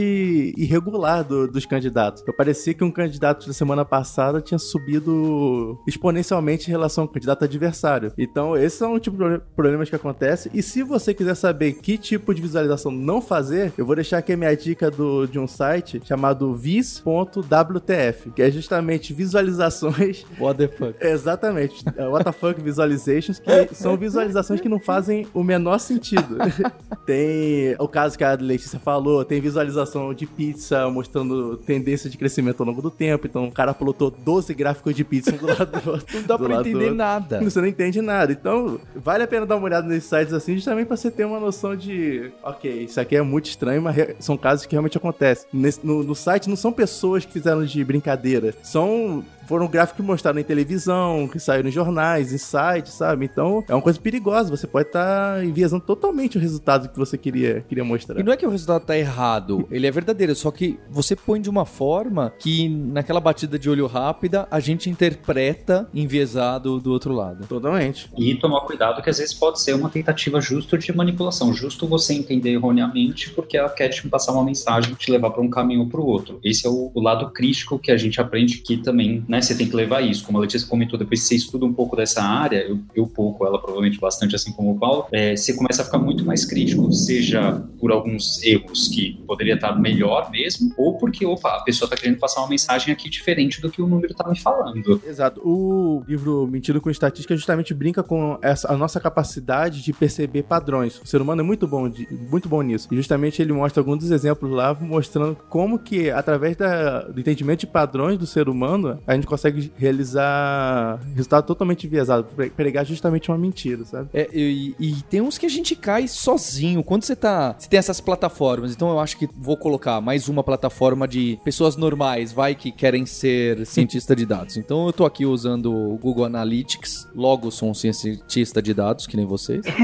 irregular do- dos candidatos. Então, parecia que um candidato da semana passada tinha subido exponencialmente em relação ao candidato adversário. Então, esses são o tipo de problemas que acontecem. E se você quiser saber que tipo de visualização não fazer, eu vou deixar aqui minha dica do, de um site chamado vis.wtf, que é justamente visualizações. What the fuck? Exatamente. É, What the fuck visualizations, que são visualizações que não fazem o menor sentido. tem o caso que a Letícia falou, tem visualização de pizza mostrando tendência de crescimento ao longo do tempo. Então o cara plotou 12 gráficos de pizza um do lado do outro. Não dá pra entender nada. Você não entende nada. Então, vale a pena dar uma olhada nesses sites assim, justamente pra você ter uma noção de, ok, isso aqui é muito estranho, mas são casos que realmente acontecem. No, no site não são pessoas que fizeram de brincadeira, são foram gráficos que mostraram em televisão, que saíram em jornais, em sites, sabe? Então, é uma coisa perigosa. Você pode estar enviesando totalmente o resultado que você queria, queria mostrar. E não é que o resultado tá errado, ele é verdadeiro, só que você põe de uma forma que naquela batida de olho rápida a gente interpreta enviesado do outro lado. Totalmente. E tomar cuidado que às vezes pode ser uma tentativa justo de manipulação, justo você entender erroneamente porque ela quer te passar uma mensagem, te levar para um caminho ou para o outro. Esse é o, o lado crítico que a gente aprende que também, né, você tem que levar isso. Como a Letícia comentou, depois você estuda um pouco dessa área, eu, eu pouco, ela provavelmente bastante, assim como o Paulo, é, você começa a ficar muito mais crítico, seja por alguns erros que poderia estar melhor mesmo, ou porque, opa, a pessoa está querendo passar uma mensagem aqui diferente do que o número está me falando. Exato. O livro Mentindo com Estatística justamente brinca com essa, a nossa capacidade de perceber padrões. O ser humano é muito bom, de- muito bom nisso. E justamente ele mostra alguns dos exemplos lá, mostrando como que, através da- do entendimento de padrões do ser humano, a gente consegue realizar resultado totalmente enviesado, pre- pregar justamente uma mentira, sabe? É, e, e tem uns que a gente cai sozinho. Quando você tá. Você tem essas plataformas, então eu acho que vou colocar mais uma plataforma de pessoas normais, vai que querem ser cientista de dados. Então eu tô aqui usando o Google Analytics, logo sou um cientista de dados, que nem vocês.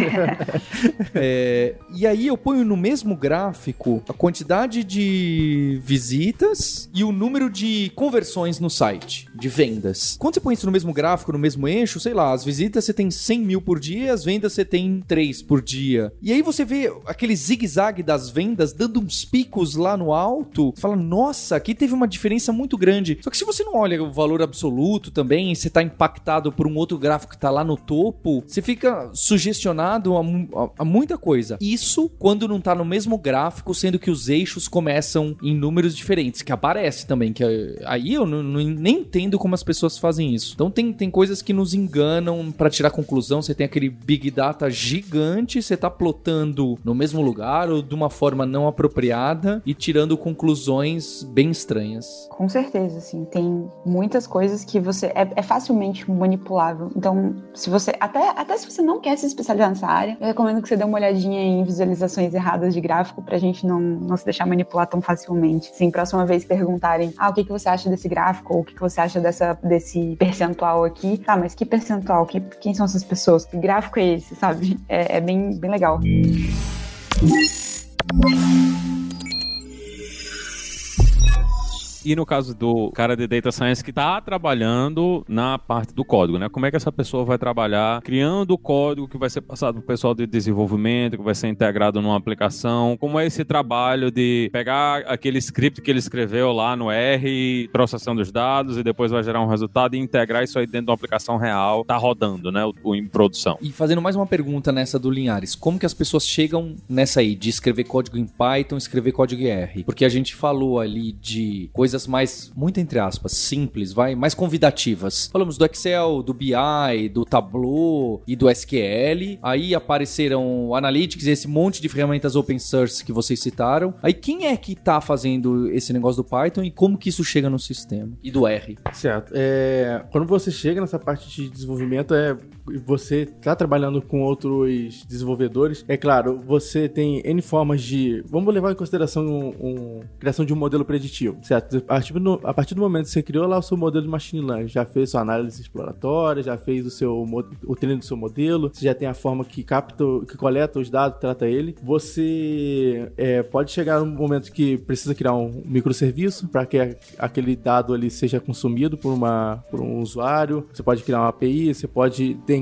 É, e aí eu ponho no mesmo gráfico a quantidade de visitas e o número de conversões no site, de vendas. Quando você põe isso no mesmo gráfico, no mesmo eixo, sei lá, as visitas você tem 100 mil por dia, as vendas você tem 3 por dia. E aí você vê aquele zigue-zague das vendas dando uns picos lá no alto, você fala, nossa, aqui teve uma diferença muito grande. Só que se você não olha o valor absoluto também, você tá impactado por um outro gráfico que tá lá no topo, você fica sugestionado a, a- a muita coisa. Isso quando não tá no mesmo gráfico, sendo que os eixos começam em números diferentes, que aparece também, que é- aí eu não- não- nem entendo como as pessoas fazem isso. Então tem, tem coisas que nos enganam pra tirar conclusão, você tem aquele big data gigante, você tá plotando no mesmo lugar ou de uma forma não apropriada e tirando conclusões bem estranhas. Com certeza, assim, tem muitas coisas que você é, é facilmente manipulável. Então, se você até até se você não quer se especializar nessa área, eu recomendo que você dê uma olhadinha em visualizações erradas de gráfico pra gente não, não se deixar manipular tão facilmente. Sim, próxima vez perguntarem, ah, o que, que você acha desse gráfico ou o que, que você acha dessa desse percentual aqui? Tá, mas que percentual? Que, quem são essas pessoas? Que gráfico é esse, sabe? É, é bem bem legal. E no caso do cara de Data Science que está trabalhando na parte do código, né? Como é que essa pessoa vai trabalhar criando o código que vai ser passado para o pessoal de desenvolvimento, que vai ser integrado numa aplicação? Como é esse trabalho de pegar aquele script que ele escreveu lá no R, processando os dados e depois vai gerar um resultado e integrar isso aí dentro de uma aplicação real, tá rodando, né? O, o em produção. E fazendo mais uma pergunta nessa do Linhares, como que as pessoas chegam nessa aí de escrever código em Python, escrever código em R? Porque a gente falou ali de coisas mais, muito entre aspas, simples, vai, mais convidativas. Falamos do Excel, do BI, do Tableau e do SQL. Aí apareceram Analytics e esse monte de ferramentas open source que vocês citaram. Aí quem é que tá fazendo esse negócio do Python e como que isso chega no sistema? E do R? Certo. É, quando você chega nessa parte de desenvolvimento, é você está trabalhando com outros desenvolvedores, é claro, você tem N formas de. Vamos levar em consideração um, um- criação de um modelo preditivo, certo? A partir, do, a partir do momento que você criou lá o seu modelo de machine learning, já fez sua análise exploratória, já fez o seu o treino do seu modelo, você já tem a forma que capta, que coleta os dados, trata ele. Você é, pode chegar num momento que precisa criar um microserviço para que aquele dado ali seja consumido por, uma, por um usuário. Você pode criar uma API, você pode tem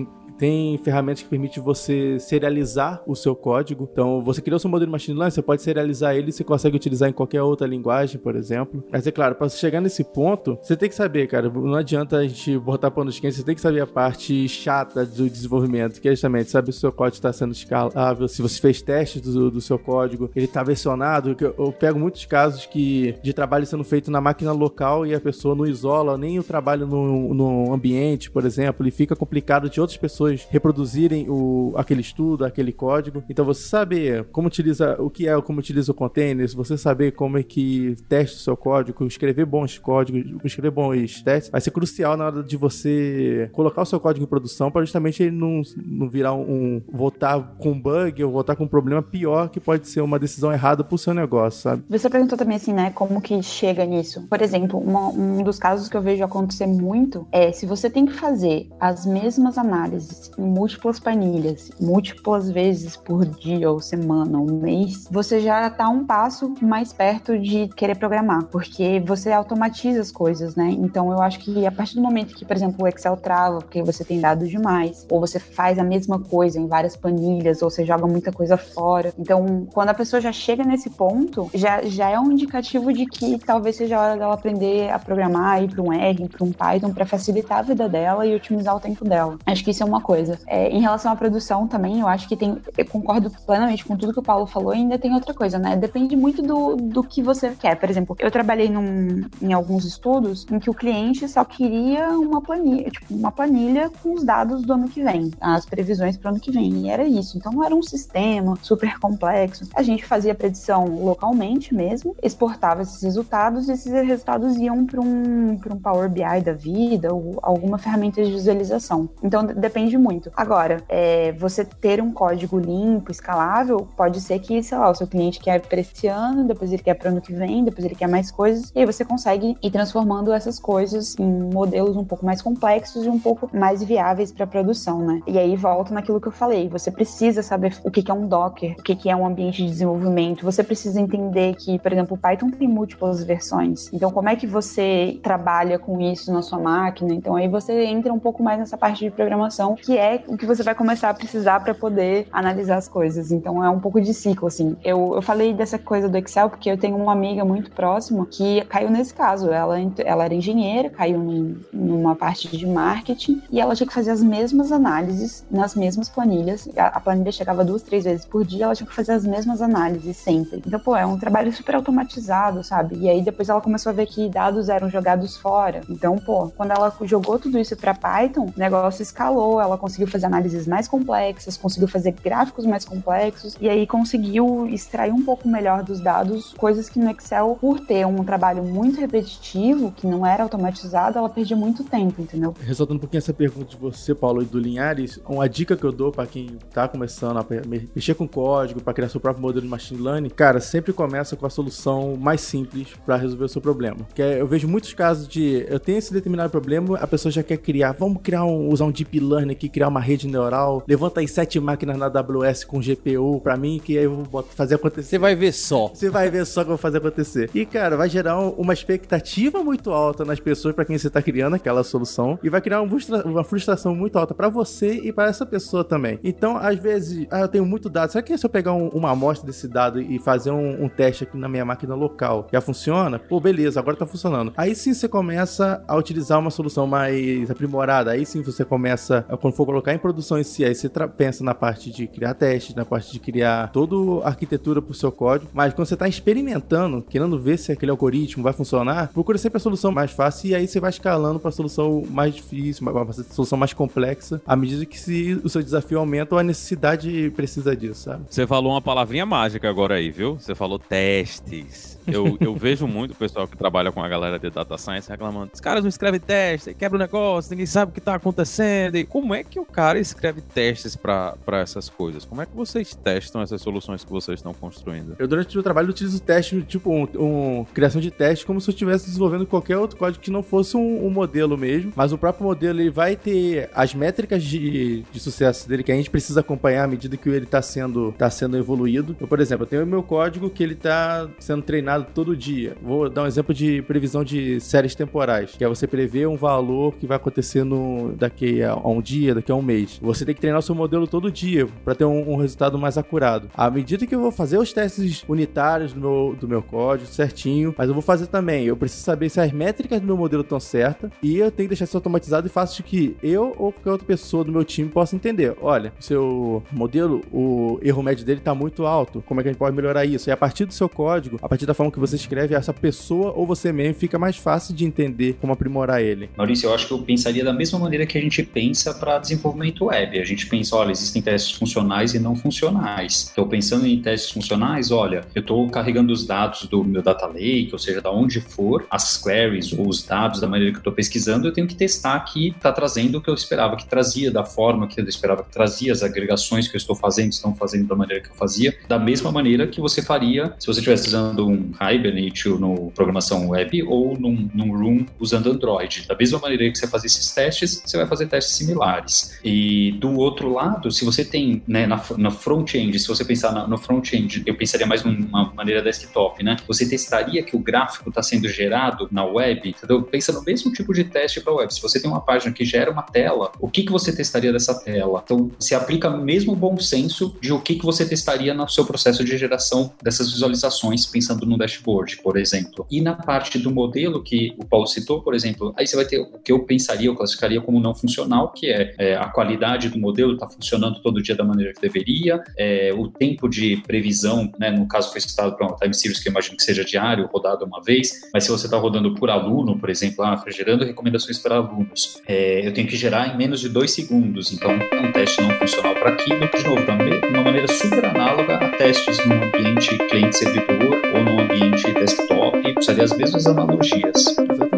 tem ferramentas que permitem você serializar o seu código. Então, você criou seu modelo de machine learning, você pode serializar ele, você consegue utilizar em qualquer outra linguagem, por exemplo. Mas é claro, para chegar nesse ponto, você tem que saber, cara, não adianta a gente botar pano de quente, você tem que saber a parte chata do desenvolvimento, que é justamente saber se o seu código está sendo escalável, se você fez testes do, do seu código, ele está versionado. Eu, eu pego muitos casos que de trabalho sendo feito na máquina local e a pessoa não isola nem o trabalho no, no ambiente, por exemplo, e fica complicado de outras pessoas reproduzirem o, aquele estudo, aquele código. Então você saber como utiliza o que é, como utiliza o container, você saber como é que testa o seu código, escrever bons códigos, escrever bons testes, vai ser crucial na hora de você colocar o seu código em produção para justamente ele não, não virar um voltar com bug ou voltar com um problema pior que pode ser uma decisão errada pro seu negócio, sabe? Você perguntou também assim, né, como que chega nisso? Por exemplo, uma, um dos casos que eu vejo acontecer muito é se você tem que fazer as mesmas análises em múltiplas planilhas, múltiplas vezes por dia ou semana ou mês, você já tá um passo mais perto de querer programar, porque você automatiza as coisas, né? Então eu acho que a partir do momento que, por exemplo, o Excel trava, porque você tem dados demais, ou você faz a mesma coisa em várias planilhas, ou você joga muita coisa fora. Então, quando a pessoa já chega nesse ponto, já, já é um indicativo de que talvez seja a hora dela aprender a programar, ir para um R, para um Python, para facilitar a vida dela e otimizar o tempo dela. Acho que isso é uma coisa. É, em relação à produção também, eu acho que tem. Eu concordo plenamente com tudo que o Paulo falou, e ainda tem outra coisa, né? Depende muito do, do que você quer. Por exemplo, eu trabalhei num, em alguns estudos em que o cliente só queria uma planilha, tipo, uma planilha com os dados do ano que vem, as previsões para o ano que vem. E era isso. Então não era um sistema super complexo. A gente fazia predição localmente mesmo, exportava esses resultados e esses resultados iam para um, um Power BI da vida ou alguma ferramenta de visualização. Então depende muito. Agora, é, você ter um código limpo, escalável, pode ser que, sei lá, o seu cliente quer para esse ano, depois ele quer para o ano que vem, depois ele quer mais coisas, e aí você consegue ir transformando essas coisas em modelos um pouco mais complexos e um pouco mais viáveis para produção, né? E aí volta naquilo que eu falei, você precisa saber o que é um Docker, o que é um ambiente de desenvolvimento, você precisa entender que, por exemplo, o Python tem múltiplas versões. Então, como é que você trabalha com isso na sua máquina? Então, aí você entra um pouco mais nessa parte de programação, que é o que você vai começar a precisar para poder analisar as coisas. Então, é um pouco de ciclo, assim. Eu, eu falei dessa coisa do Excel porque eu tenho uma amiga muito próxima que caiu nesse caso. Ela, ela era engenheira, caiu num, numa parte de marketing e ela tinha que fazer as mesmas análises nas mesmas planilhas. A, a planilha chegava duas, três vezes por dia, ela tinha que fazer as mesmas análises sempre. Então, pô, é um trabalho super automatizado, sabe? E aí depois ela começou a ver que dados eram jogados fora. Então, pô, quando ela jogou tudo isso para Python, o negócio escalou, ela conseguiu fazer análises mais complexas, conseguiu fazer gráficos mais complexos e aí conseguiu extrair um pouco melhor dos dados coisas que no Excel, por ter um trabalho muito repetitivo, que não era automatizado, ela perdia muito tempo, entendeu? Ressaltando um pouquinho essa pergunta de você, Paulo, e do Linhares, uma dica que eu dou para quem tá começando a mexer com código, para criar seu próprio modelo de machine learning, cara, sempre começa com a solução mais simples para resolver o seu problema. Que é, eu vejo muitos casos de eu tenho esse determinado problema, a pessoa já quer criar, vamos criar um, usar um deep learning aqui, criar uma rede neural, levanta aí sete máquinas na AWS com GPU para mim que eu vou fazer acontecer. Você vai ver só. Você vai ver só que eu vou fazer acontecer. E cara, vai gerar uma expectativa muito alta nas pessoas para quem você tá criando aquela solução e vai criar uma frustração muito alta para você e para essa pessoa também. Então, às vezes, ah, eu tenho muito dado. Será que se eu pegar um, uma amostra desse dado e fazer um, um, teste aqui na minha máquina local, já funciona? Pô, beleza, agora tá funcionando. Aí sim você começa a utilizar uma solução mais aprimorada. Aí sim você começa, quando for colocar em produção em si, aí você pensa na parte de criar testes, na parte de criar toda a arquitetura pro seu código. Mas quando você tá experimentando, querendo ver se aquele algoritmo vai funcionar, procura sempre a solução mais fácil e aí você vai escalando para a solução mais difícil, uma solução mais complexa, à medida que se o seu desafio aumenta ou a necessidade precisa disso, sabe? Você falou uma palavrinha mágica agora aí, viu? Você falou testes. Eu, eu vejo muito o pessoal que trabalha com a galera de data science reclamando: os caras não escrevem testes, quebra o negócio, ninguém sabe o que está acontecendo. E como é que o cara escreve testes para essas coisas? Como é que vocês testam essas soluções que vocês estão construindo? Eu, durante o trabalho, utilizo teste, tipo, um, um, criação de teste, como se eu estivesse desenvolvendo qualquer outro código que não fosse um, um, modelo mesmo. Mas o próprio modelo ele vai ter as métricas de, de sucesso dele que a gente precisa acompanhar à medida que ele está sendo, tá sendo evoluído. Eu, por exemplo, eu tenho o meu código que ele está sendo treinado todo dia. Vou dar um exemplo de previsão de séries temporais, que é você prever um valor que vai acontecer no, daqui a um dia, dia, daqui a um mês. Você tem que treinar o seu modelo todo dia para ter um, um, resultado mais acurado. À medida que eu vou fazer os testes unitários do meu, do meu código certinho, mas eu vou fazer também, eu preciso saber se as métricas do meu modelo estão certas e eu tenho que deixar isso automatizado e faço que eu ou qualquer outra pessoa do meu time possa entender. Olha, o seu modelo, o erro médio dele está muito alto. Como é que a gente pode melhorar isso? E a partir do seu código, a partir da forma que você escreve, essa pessoa ou você mesmo fica mais fácil de entender como aprimorar ele. Maurício, eu acho que eu pensaria da mesma maneira que a gente pensa para desenvolvimento web. A gente pensa, olha, existem testes funcionais e não funcionais. Estou pensando em testes funcionais, olha, eu estou carregando os dados do meu data lake, ou seja, da onde for, as queries ou os dados da maneira que eu estou pesquisando, eu tenho que testar que está trazendo o que eu esperava que trazia, da forma que eu esperava que trazia, as agregações que eu estou fazendo estão fazendo da maneira que eu fazia, da mesma maneira que você faria se você estivesse usando um Hibernate no programação web ou num, num Room usando Android. Da mesma maneira que você faz esses testes, você vai fazer testes similares. E do outro lado, se você tem né, na, na front-end, se você pensar na, no front-end, eu pensaria mais numa maneira desktop, né? Você testaria que o gráfico está sendo gerado na web, entendeu? Pensa no mesmo tipo de teste para web. Se você tem uma página que gera uma tela, o que, que você testaria dessa tela? Então, se aplica mesmo bom senso de o que, que você testaria no seu processo de geração dessas visualizações, pensando no dashboard, por exemplo. E na parte do modelo que o Paulo citou, por exemplo, aí você vai ter o que eu pensaria, eu classificaria como não funcional, que é, é a qualidade do modelo está funcionando todo dia da maneira que deveria, é, o tempo de previsão, né, no caso foi citado para uma time series que eu imagino que seja diário, rodado uma vez, mas se você está rodando por aluno, por exemplo, ah, gerando recomendações para alunos, é, eu tenho que gerar em menos de dois segundos, então é um teste não funcional para aquilo, de novo, de uma maneira super análoga a testes no ambiente cliente-servidor ou no ambiente desktop, usaria as mesmas analogias.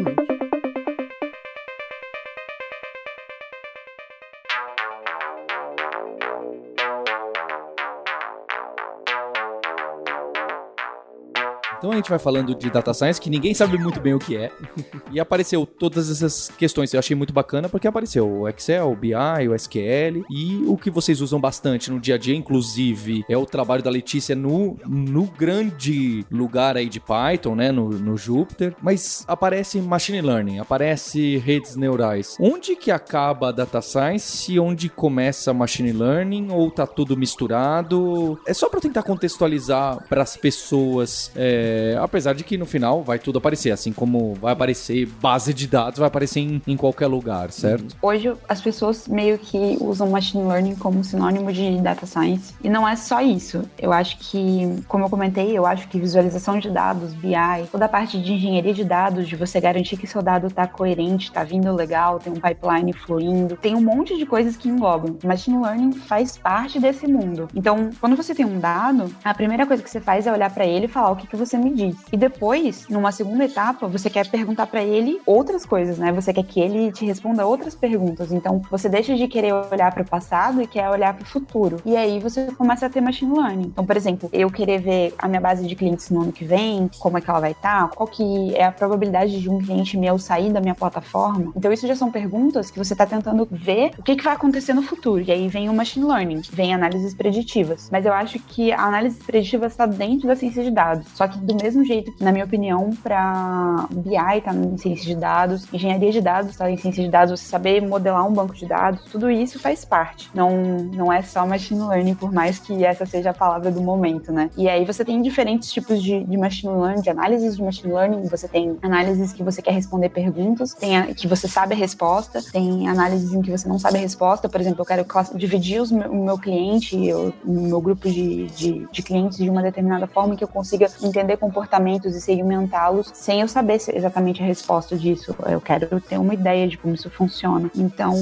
Então a gente vai falando de data science, que ninguém sabe muito bem o que é. e apareceu todas essas questões. Eu achei muito bacana porque apareceu o Excel, o BI, o SQL e o que vocês usam bastante no dia a dia, inclusive, é o trabalho da Letícia no, no grande lugar aí de Python, né? No, no Jupyter. Mas aparece machine learning, aparece redes neurais. Onde que acaba a data science e onde começa machine learning? Ou tá tudo misturado? É só para tentar contextualizar para as pessoas. É, é, apesar de que no final vai tudo aparecer, assim como vai aparecer base de dados, vai aparecer em, em qualquer lugar, certo? Hoje as pessoas meio que usam machine learning como sinônimo de data science. E não é só isso. Eu acho que, como eu comentei, eu acho que visualização de dados, BI, toda a parte de engenharia de dados, de você garantir que seu dado está coerente, está vindo legal, tem um pipeline fluindo, tem um monte de coisas que englobam. Machine learning faz parte desse mundo. Então, quando você tem um dado, a primeira coisa que você faz é olhar para ele e falar o que, que você me diz. E depois, numa segunda etapa, você quer perguntar para ele outras coisas, né? Você quer que ele te responda outras perguntas. Então, você deixa de querer olhar para o passado e quer olhar para o futuro. E aí você começa a ter machine learning. Então, por exemplo, eu querer ver a minha base de clientes no ano que vem, como é que ela vai estar, tá, qual que é a probabilidade de um cliente meu sair da minha plataforma. Então, isso já são perguntas que você está tentando ver o que, que vai acontecer no futuro. E aí vem o machine learning, vem análises preditivas. Mas eu acho que a análise preditiva está dentro da ciência de dados. Só que do mesmo jeito na minha opinião, para BI tá em ciência de dados, engenharia de dados tá em ciência de dados, você saber modelar um banco de dados, tudo isso faz parte. Não, não é só machine learning, por mais que essa seja a palavra do momento, né? E aí você tem diferentes tipos de, de machine learning, de análises de machine learning. Você tem análises que você quer responder perguntas, tem a, que você sabe a resposta, tem análises em que você não sabe a resposta. Por exemplo, eu quero dividir os, o meu cliente, o meu grupo de, de, de clientes de uma determinada forma que eu consiga entender comportamentos e segmentá-los sem eu saber exatamente a resposta disso. Eu quero ter uma ideia de como isso funciona. Então,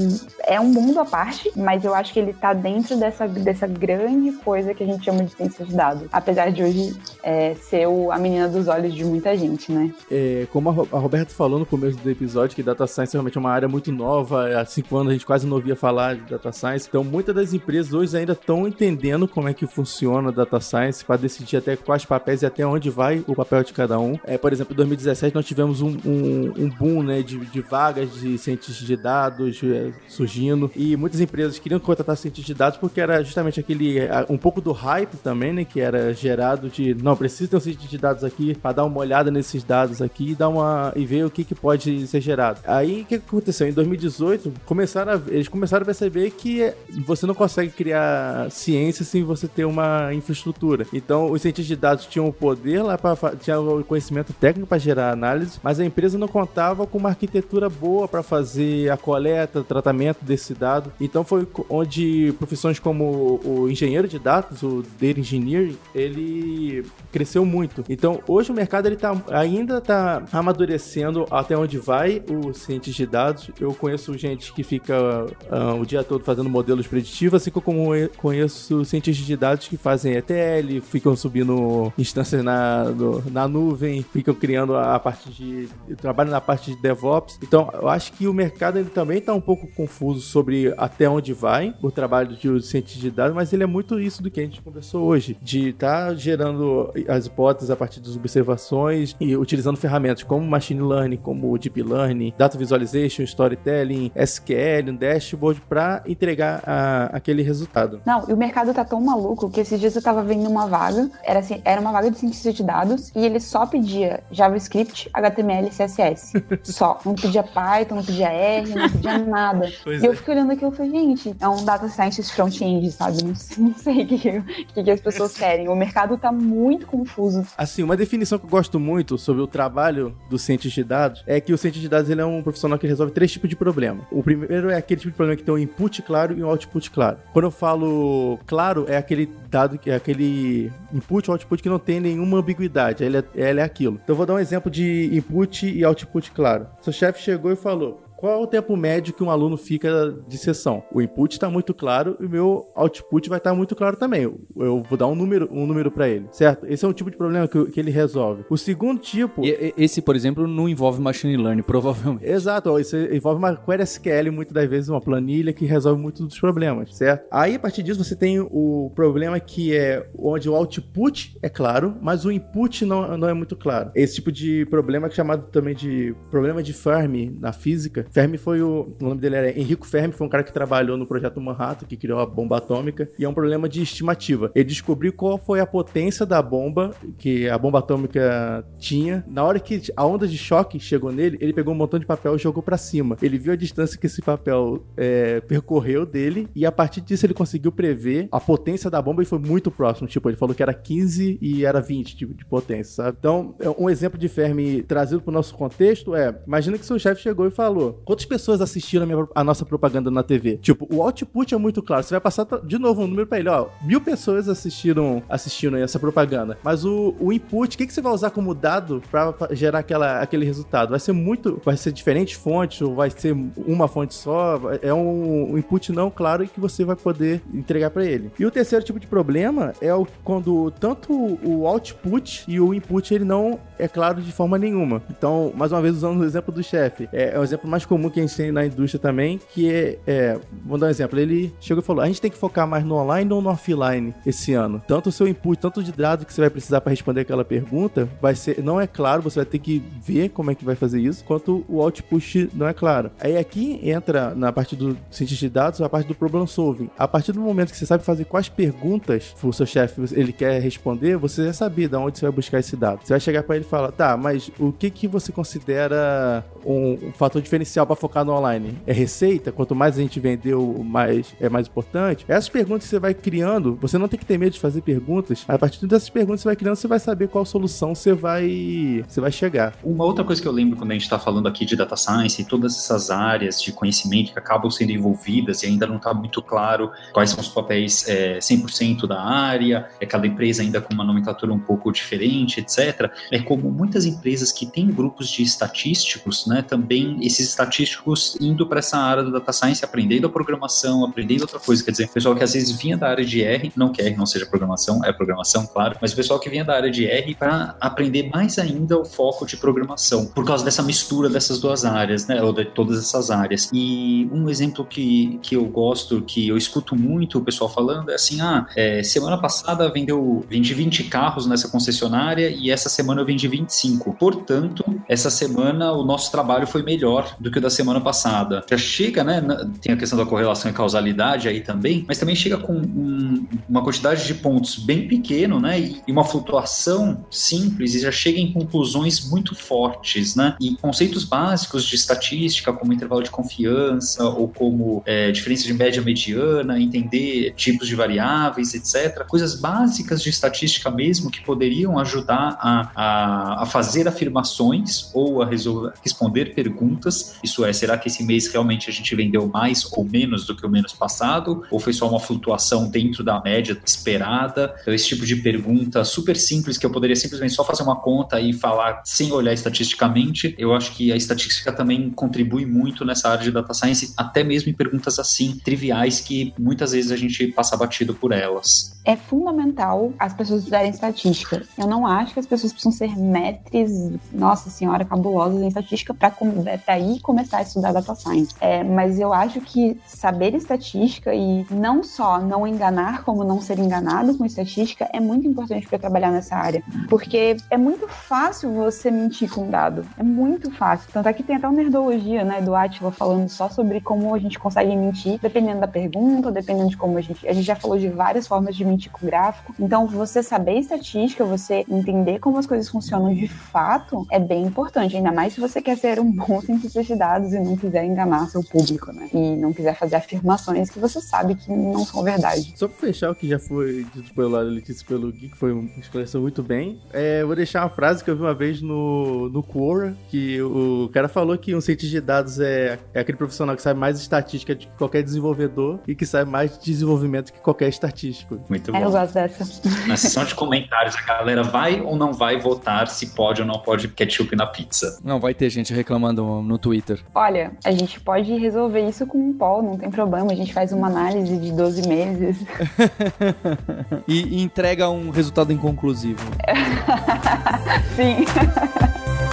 é um mundo à parte, mas eu acho que ele está dentro dessa, dessa grande coisa que a gente chama de ciência de dados. Apesar de hoje é, ser o, a menina dos olhos de muita gente, né? É, como a, Roberta falou no começo do episódio, que data science realmente é uma área muito nova. Há cinco anos a gente quase não ouvia falar de data science. Então, muitas das empresas hoje ainda estão entendendo como é que funciona a data science para decidir até quais papéis e até onde vai vai o papel de cada um. É, por exemplo, em 2017 nós tivemos um, um, um boom né, de, de, vagas de cientistas de dados é, surgindo e muitas empresas queriam contratar cientistas de dados porque era justamente aquele um pouco do hype também, né, que era gerado de não precisa ter um cientista de dados aqui para dar uma olhada nesses dados aqui e dar uma e ver o que, que pode ser gerado. Aí o que aconteceu em 2018 começaram a, eles começaram a perceber que você não consegue criar ciência sem você ter uma infraestrutura. Então os cientistas de dados tinham o poder lá tinha o conhecimento técnico para gerar análise, mas a empresa não contava com uma arquitetura boa para fazer a coleta, o tratamento desse dado. Então foi onde profissões como o engenheiro de dados, o data engineer, ele cresceu muito. Então hoje o mercado ele tá, ainda está amadurecendo até onde vai o cientista de dados. Eu conheço gente que fica uh, o dia todo fazendo modelos preditivos, assim como eu conheço cientistas de dados que fazem ETL, ficam subindo instâncias na, no, na nuvem, ficam criando a parte de. trabalham na parte de DevOps. Então, eu acho que o mercado ele também está um pouco confuso sobre até onde vai o trabalho de cientista de dados, mas ele é muito isso do que a gente conversou hoje, de estar tá gerando as hipóteses a partir das observações e utilizando ferramentas como machine learning, como deep learning, data visualization, storytelling, SQL, um dashboard para entregar a, aquele resultado. Não, e o mercado tá tão maluco que esses dias eu tava vendo uma vaga, era assim, era uma vaga de cientista de dados e ele só pedia JavaScript, HTML e CSS. só. Não pedia Python, não pedia R, não pedia nada. Pois e é. eu fiquei olhando aqui e falei, gente, é um data scientist front-end, sabe? Não, não sei o que, que, que, as pessoas querem. O mercado tá muito confuso. Assim, uma definição que eu gosto muito sobre o trabalho do cientista de dados é que o cientista de dados ele é um profissional que resolve três tipos de problema. O primeiro é aquele tipo de problema que tem um input claro e um output claro. Quando eu falo claro, é aquele dado, é aquele input ou output que não tem nenhuma ambiguidade. Ele é, é aquilo. Então eu vou dar um exemplo de input e output claro. Seu chefe chegou e falou: qual é o tempo médio que um aluno fica de sessão? O input está muito claro e o meu output vai estar tá muito claro também. Eu vou dar um número, um número para ele, certo? Esse é um tipo de problema que, que ele resolve. O segundo tipo. E, esse, por exemplo, não envolve machine learning, provavelmente. Exato, isso envolve uma query SQL, muitas das vezes uma planilha que resolve muitos dos problemas, certo? Aí, a partir disso, você tem o problema que é onde o output é claro, mas o input não, não é muito claro. Esse tipo de problema é chamado também de problema de Fermi na física Fermi foi o. O nome dele era Henrico Fermi, foi um cara que trabalhou no projeto Manhattan, que criou a bomba atômica, e é um problema de estimativa. Ele descobriu qual foi a potência da bomba que a bomba atômica tinha. Na hora que a onda de choque chegou nele, ele pegou um montão de papel e jogou para cima. Ele viu a distância que esse papel é, percorreu dele, e a partir disso ele conseguiu prever a potência da bomba e foi muito próximo. Tipo, ele falou que era 15 e era 20 tipo, de potência, sabe? Então, é um exemplo de Fermi trazido para o nosso contexto é: imagina que seu chefe chegou e falou: Quantas pessoas assistiram a, minha, a, nossa propaganda na TV? Tipo, o output é muito claro. Você vai passar de novo um número pra ele, ó. Mil pessoas assistiram, assistiram essa propaganda. Mas o, o input, o que, que você vai usar como dado pra gerar aquela, aquele resultado? Vai ser muito. Vai ser diferentes fontes, ou vai ser uma fonte só. É um, um input não claro e que você vai poder entregar para ele. E o terceiro tipo de problema é o, quando tanto o output e o input ele não é claro de forma nenhuma. Então, mais uma vez, usando o exemplo do chefe, é, é o exemplo mais comum que a gente tem na indústria também, que é, é vou dar um exemplo, ele chegou e falou, a gente tem que focar mais no online ou no offline esse ano. Tanto o seu input, tanto de dados que você vai precisar para responder aquela pergunta, vai ser, não é claro, você vai ter que ver como é que vai fazer isso, quanto o output não é claro. Aí aqui entra na parte do cientista de dados, a parte do problem solving. A partir do momento que você sabe fazer quais perguntas o seu chefe ele quer responder, você já sabe de onde você vai buscar esse dado. Você vai chegar para ele e falar, tá, mas o que que você considera um, um fator diferencial para focar no online? É receita? Quanto mais a gente vendeu, mais é mais importante? Essas perguntas que você vai criando, você não tem que ter medo de fazer perguntas. A partir dessas perguntas que você vai criando, você vai saber qual solução você vai, você vai chegar. Uma outra coisa que eu lembro quando a gente está falando aqui de data science e todas essas áreas de conhecimento que acabam sendo envolvidas e ainda não está muito claro quais são os papéis é, 100% da área, é cada empresa ainda com uma nomenclatura um pouco diferente, etc. É como muitas empresas que têm grupos de estatísticos, né, também esses estatísticos indo para essa área do data science, aprendendo a programação, aprendendo outra coisa. Quer dizer, pessoal que às vezes vinha da área de R, não que R não seja programação, é programação, claro, mas o pessoal que vinha da área de R para aprender mais ainda o foco de programação, por causa dessa mistura dessas duas áreas, né, ou de todas essas áreas. E um exemplo que, que eu gosto, que eu escuto muito o pessoal falando é assim: ah, é, semana passada vendeu, vendi 20 carros nessa concessionária e essa semana eu vendi 25. Portanto, essa semana o nosso trabalho foi melhor do que o da semana passada. Já chega, né? Tem a questão da correlação e causalidade aí também, mas também chega com um, uma quantidade de pontos bem pequeno, né? E uma flutuação simples e já chega em conclusões muito fortes, né? E conceitos básicos de estatística, como intervalo de confiança ou como é, diferença de média mediana, entender tipos de variáveis, etc. Coisas básicas de estatística mesmo que poderiam ajudar a, a, a fazer afirmações ou a resolver, responder perguntas. Isso é, será que esse mês realmente a gente vendeu mais ou menos do que o mês passado? Ou foi só uma flutuação dentro da média esperada? Então, esse tipo de pergunta super simples que eu poderia simplesmente só fazer uma conta e falar sem olhar estatisticamente, eu acho que a estatística também contribui muito nessa área de data science, até mesmo em perguntas assim, triviais, que muitas vezes a gente passa batido por elas. É fundamental as pessoas estudarem estatística. Eu não acho que as pessoas precisam ser mestres, nossa senhora, cabulosas em estatística para ir começar a estudar data science. É, mas eu acho que saber estatística e não só não enganar, como não ser enganado com estatística é muito importante para trabalhar nessa área. Porque é muito fácil você mentir com dado. É muito fácil. Tanto é que tem até uma nerdologia, né, do Atila falando só sobre como a gente consegue mentir, dependendo da pergunta, dependendo de como a gente. A gente já falou de várias formas de mentir com gráfico. Então, você saber estatística, você entender como as coisas funcionam de fato, é bem importante. Ainda mais se você quer ser um bom cientista dados e não quiser enganar seu público, né? E não quiser fazer afirmações que você sabe que não são verdade. Só pra fechar o que já foi dito pelo lado Letícia pelo Gui, que foi esclareceu muito bem, é, vou deixar uma frase que eu vi uma vez no, no Quora, que o cara falou que um cientista de dados é, é aquele profissional que sabe mais estatística de qualquer desenvolvedor e que sabe mais de desenvolvimento que qualquer estatístico. Muito bom. É, eu gosto dessa. Na sessão de comentários, a galera vai ou não vai votar se pode ou não pode ketchup na pizza? Não, vai ter gente reclamando no Twitter. Olha, a gente pode resolver isso com um poll, não tem problema. A gente faz uma análise de 12 meses. e, e entrega um resultado inconclusivo. Sim.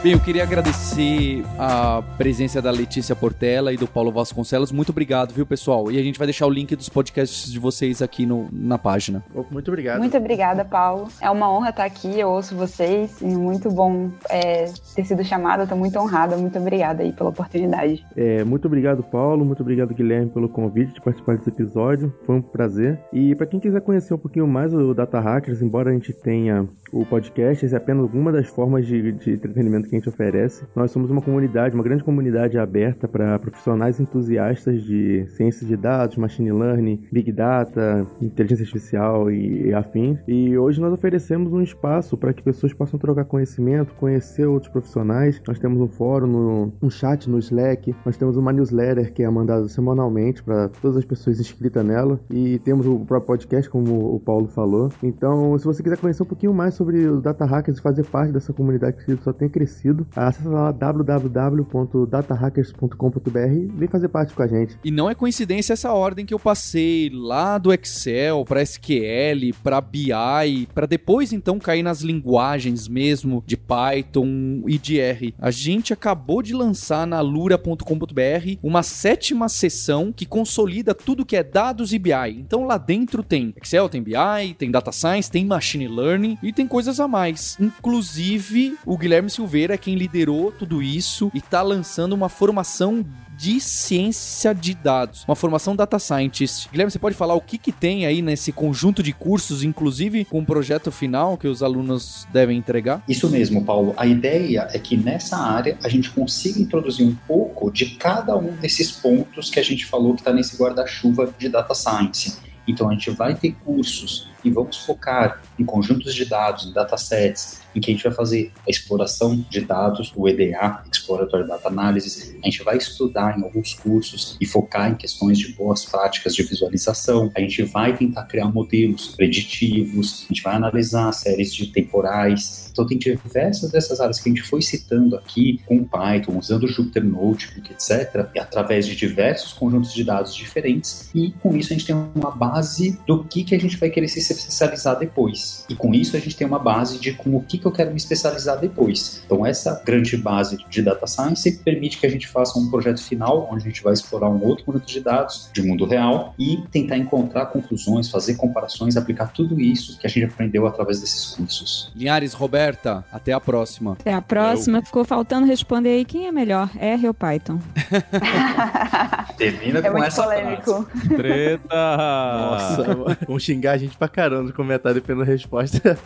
Bem, eu queria agradecer a presença da Letícia Portela e do Paulo Vasconcelos. Muito obrigado, viu, pessoal? E a gente vai deixar o link dos podcasts de vocês aqui no, na página. Muito obrigado. Muito obrigada, Paulo. É uma honra estar aqui, eu ouço vocês. E muito bom é, ter sido chamada, estou muito honrada. Muito obrigada aí pela oportunidade. É, muito obrigado, Paulo. Muito obrigado, Guilherme, pelo convite de participar desse episódio. Foi um prazer. E para quem quiser conhecer um pouquinho mais o Data Hackers, embora a gente tenha o podcast, esse é apenas alguma das formas de, de entretenimento que a gente oferece. Nós somos uma comunidade, uma grande comunidade aberta para profissionais entusiastas de ciências de dados, machine learning, big data, inteligência artificial e, e afins. E hoje nós oferecemos um espaço para que pessoas possam trocar conhecimento, conhecer outros profissionais. Nós temos um fórum, no, um chat no Slack, nós temos uma newsletter que é mandada semanalmente para todas as pessoas inscritas nela e temos o próprio podcast, como o Paulo falou. Então, se você quiser conhecer um pouquinho mais sobre os data hackers e fazer parte dessa comunidade que só tem crescido, acesse lá www.datahackers.com.br e vem fazer parte com a gente. E não é coincidência essa ordem que eu passei lá do Excel para SQL, para BI, para depois então cair nas linguagens mesmo de Python e de R. A gente acabou de lançar na lura.com.br uma sétima sessão que consolida tudo que é dados e BI. Então lá dentro tem Excel, tem BI, tem Data Science, tem Machine Learning e tem coisas a mais. Inclusive, o Guilherme Silveira é quem liderou tudo isso e tá lançando uma formação de ciência de dados, uma formação data scientist. Guilherme, você pode falar o que, que tem aí nesse conjunto de cursos, inclusive com o projeto final que os alunos devem entregar? Isso mesmo, Paulo. A ideia é que nessa área a gente consiga introduzir um pouco de cada um desses pontos que a gente falou que está nesse guarda-chuva de data science. Então a gente vai ter cursos e vamos focar em conjuntos de dados, em datasets, em que a gente vai fazer a exploração de dados, o EDA, Exploratory Data Analysis, a gente vai estudar em alguns cursos e focar em questões de boas práticas de visualização, a gente vai tentar criar modelos preditivos, a gente vai analisar séries de temporais. Então tem diversas dessas áreas que a gente foi citando aqui com Python, usando o Jupyter Notebook, etc., e através de diversos conjuntos de dados diferentes, e com isso a gente tem uma base do que, que a gente vai querer se especializar depois. E com isso a gente tem uma base de como o que, que eu quero me especializar depois. Então essa grande base de data science permite que a gente faça um projeto final onde a gente vai explorar um outro conjunto de dados de mundo real e tentar encontrar conclusões, fazer comparações, aplicar tudo isso que a gente aprendeu através desses cursos. Linhares, Roberta, até a próxima. Até a próxima. Ficou faltando responder aí quem é melhor, R ou Python? Termina É com essa polêmico. frase. Treta! Nossa, vão xingar a gente pra caramba no comentário pela resposta.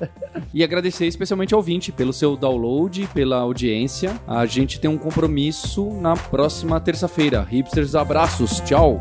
E agradecer especialmente ao ouvinte pelo seu download, pela audiência. A gente tem um compromisso na próxima terça-feira. Hipsters, abraços. Tchau.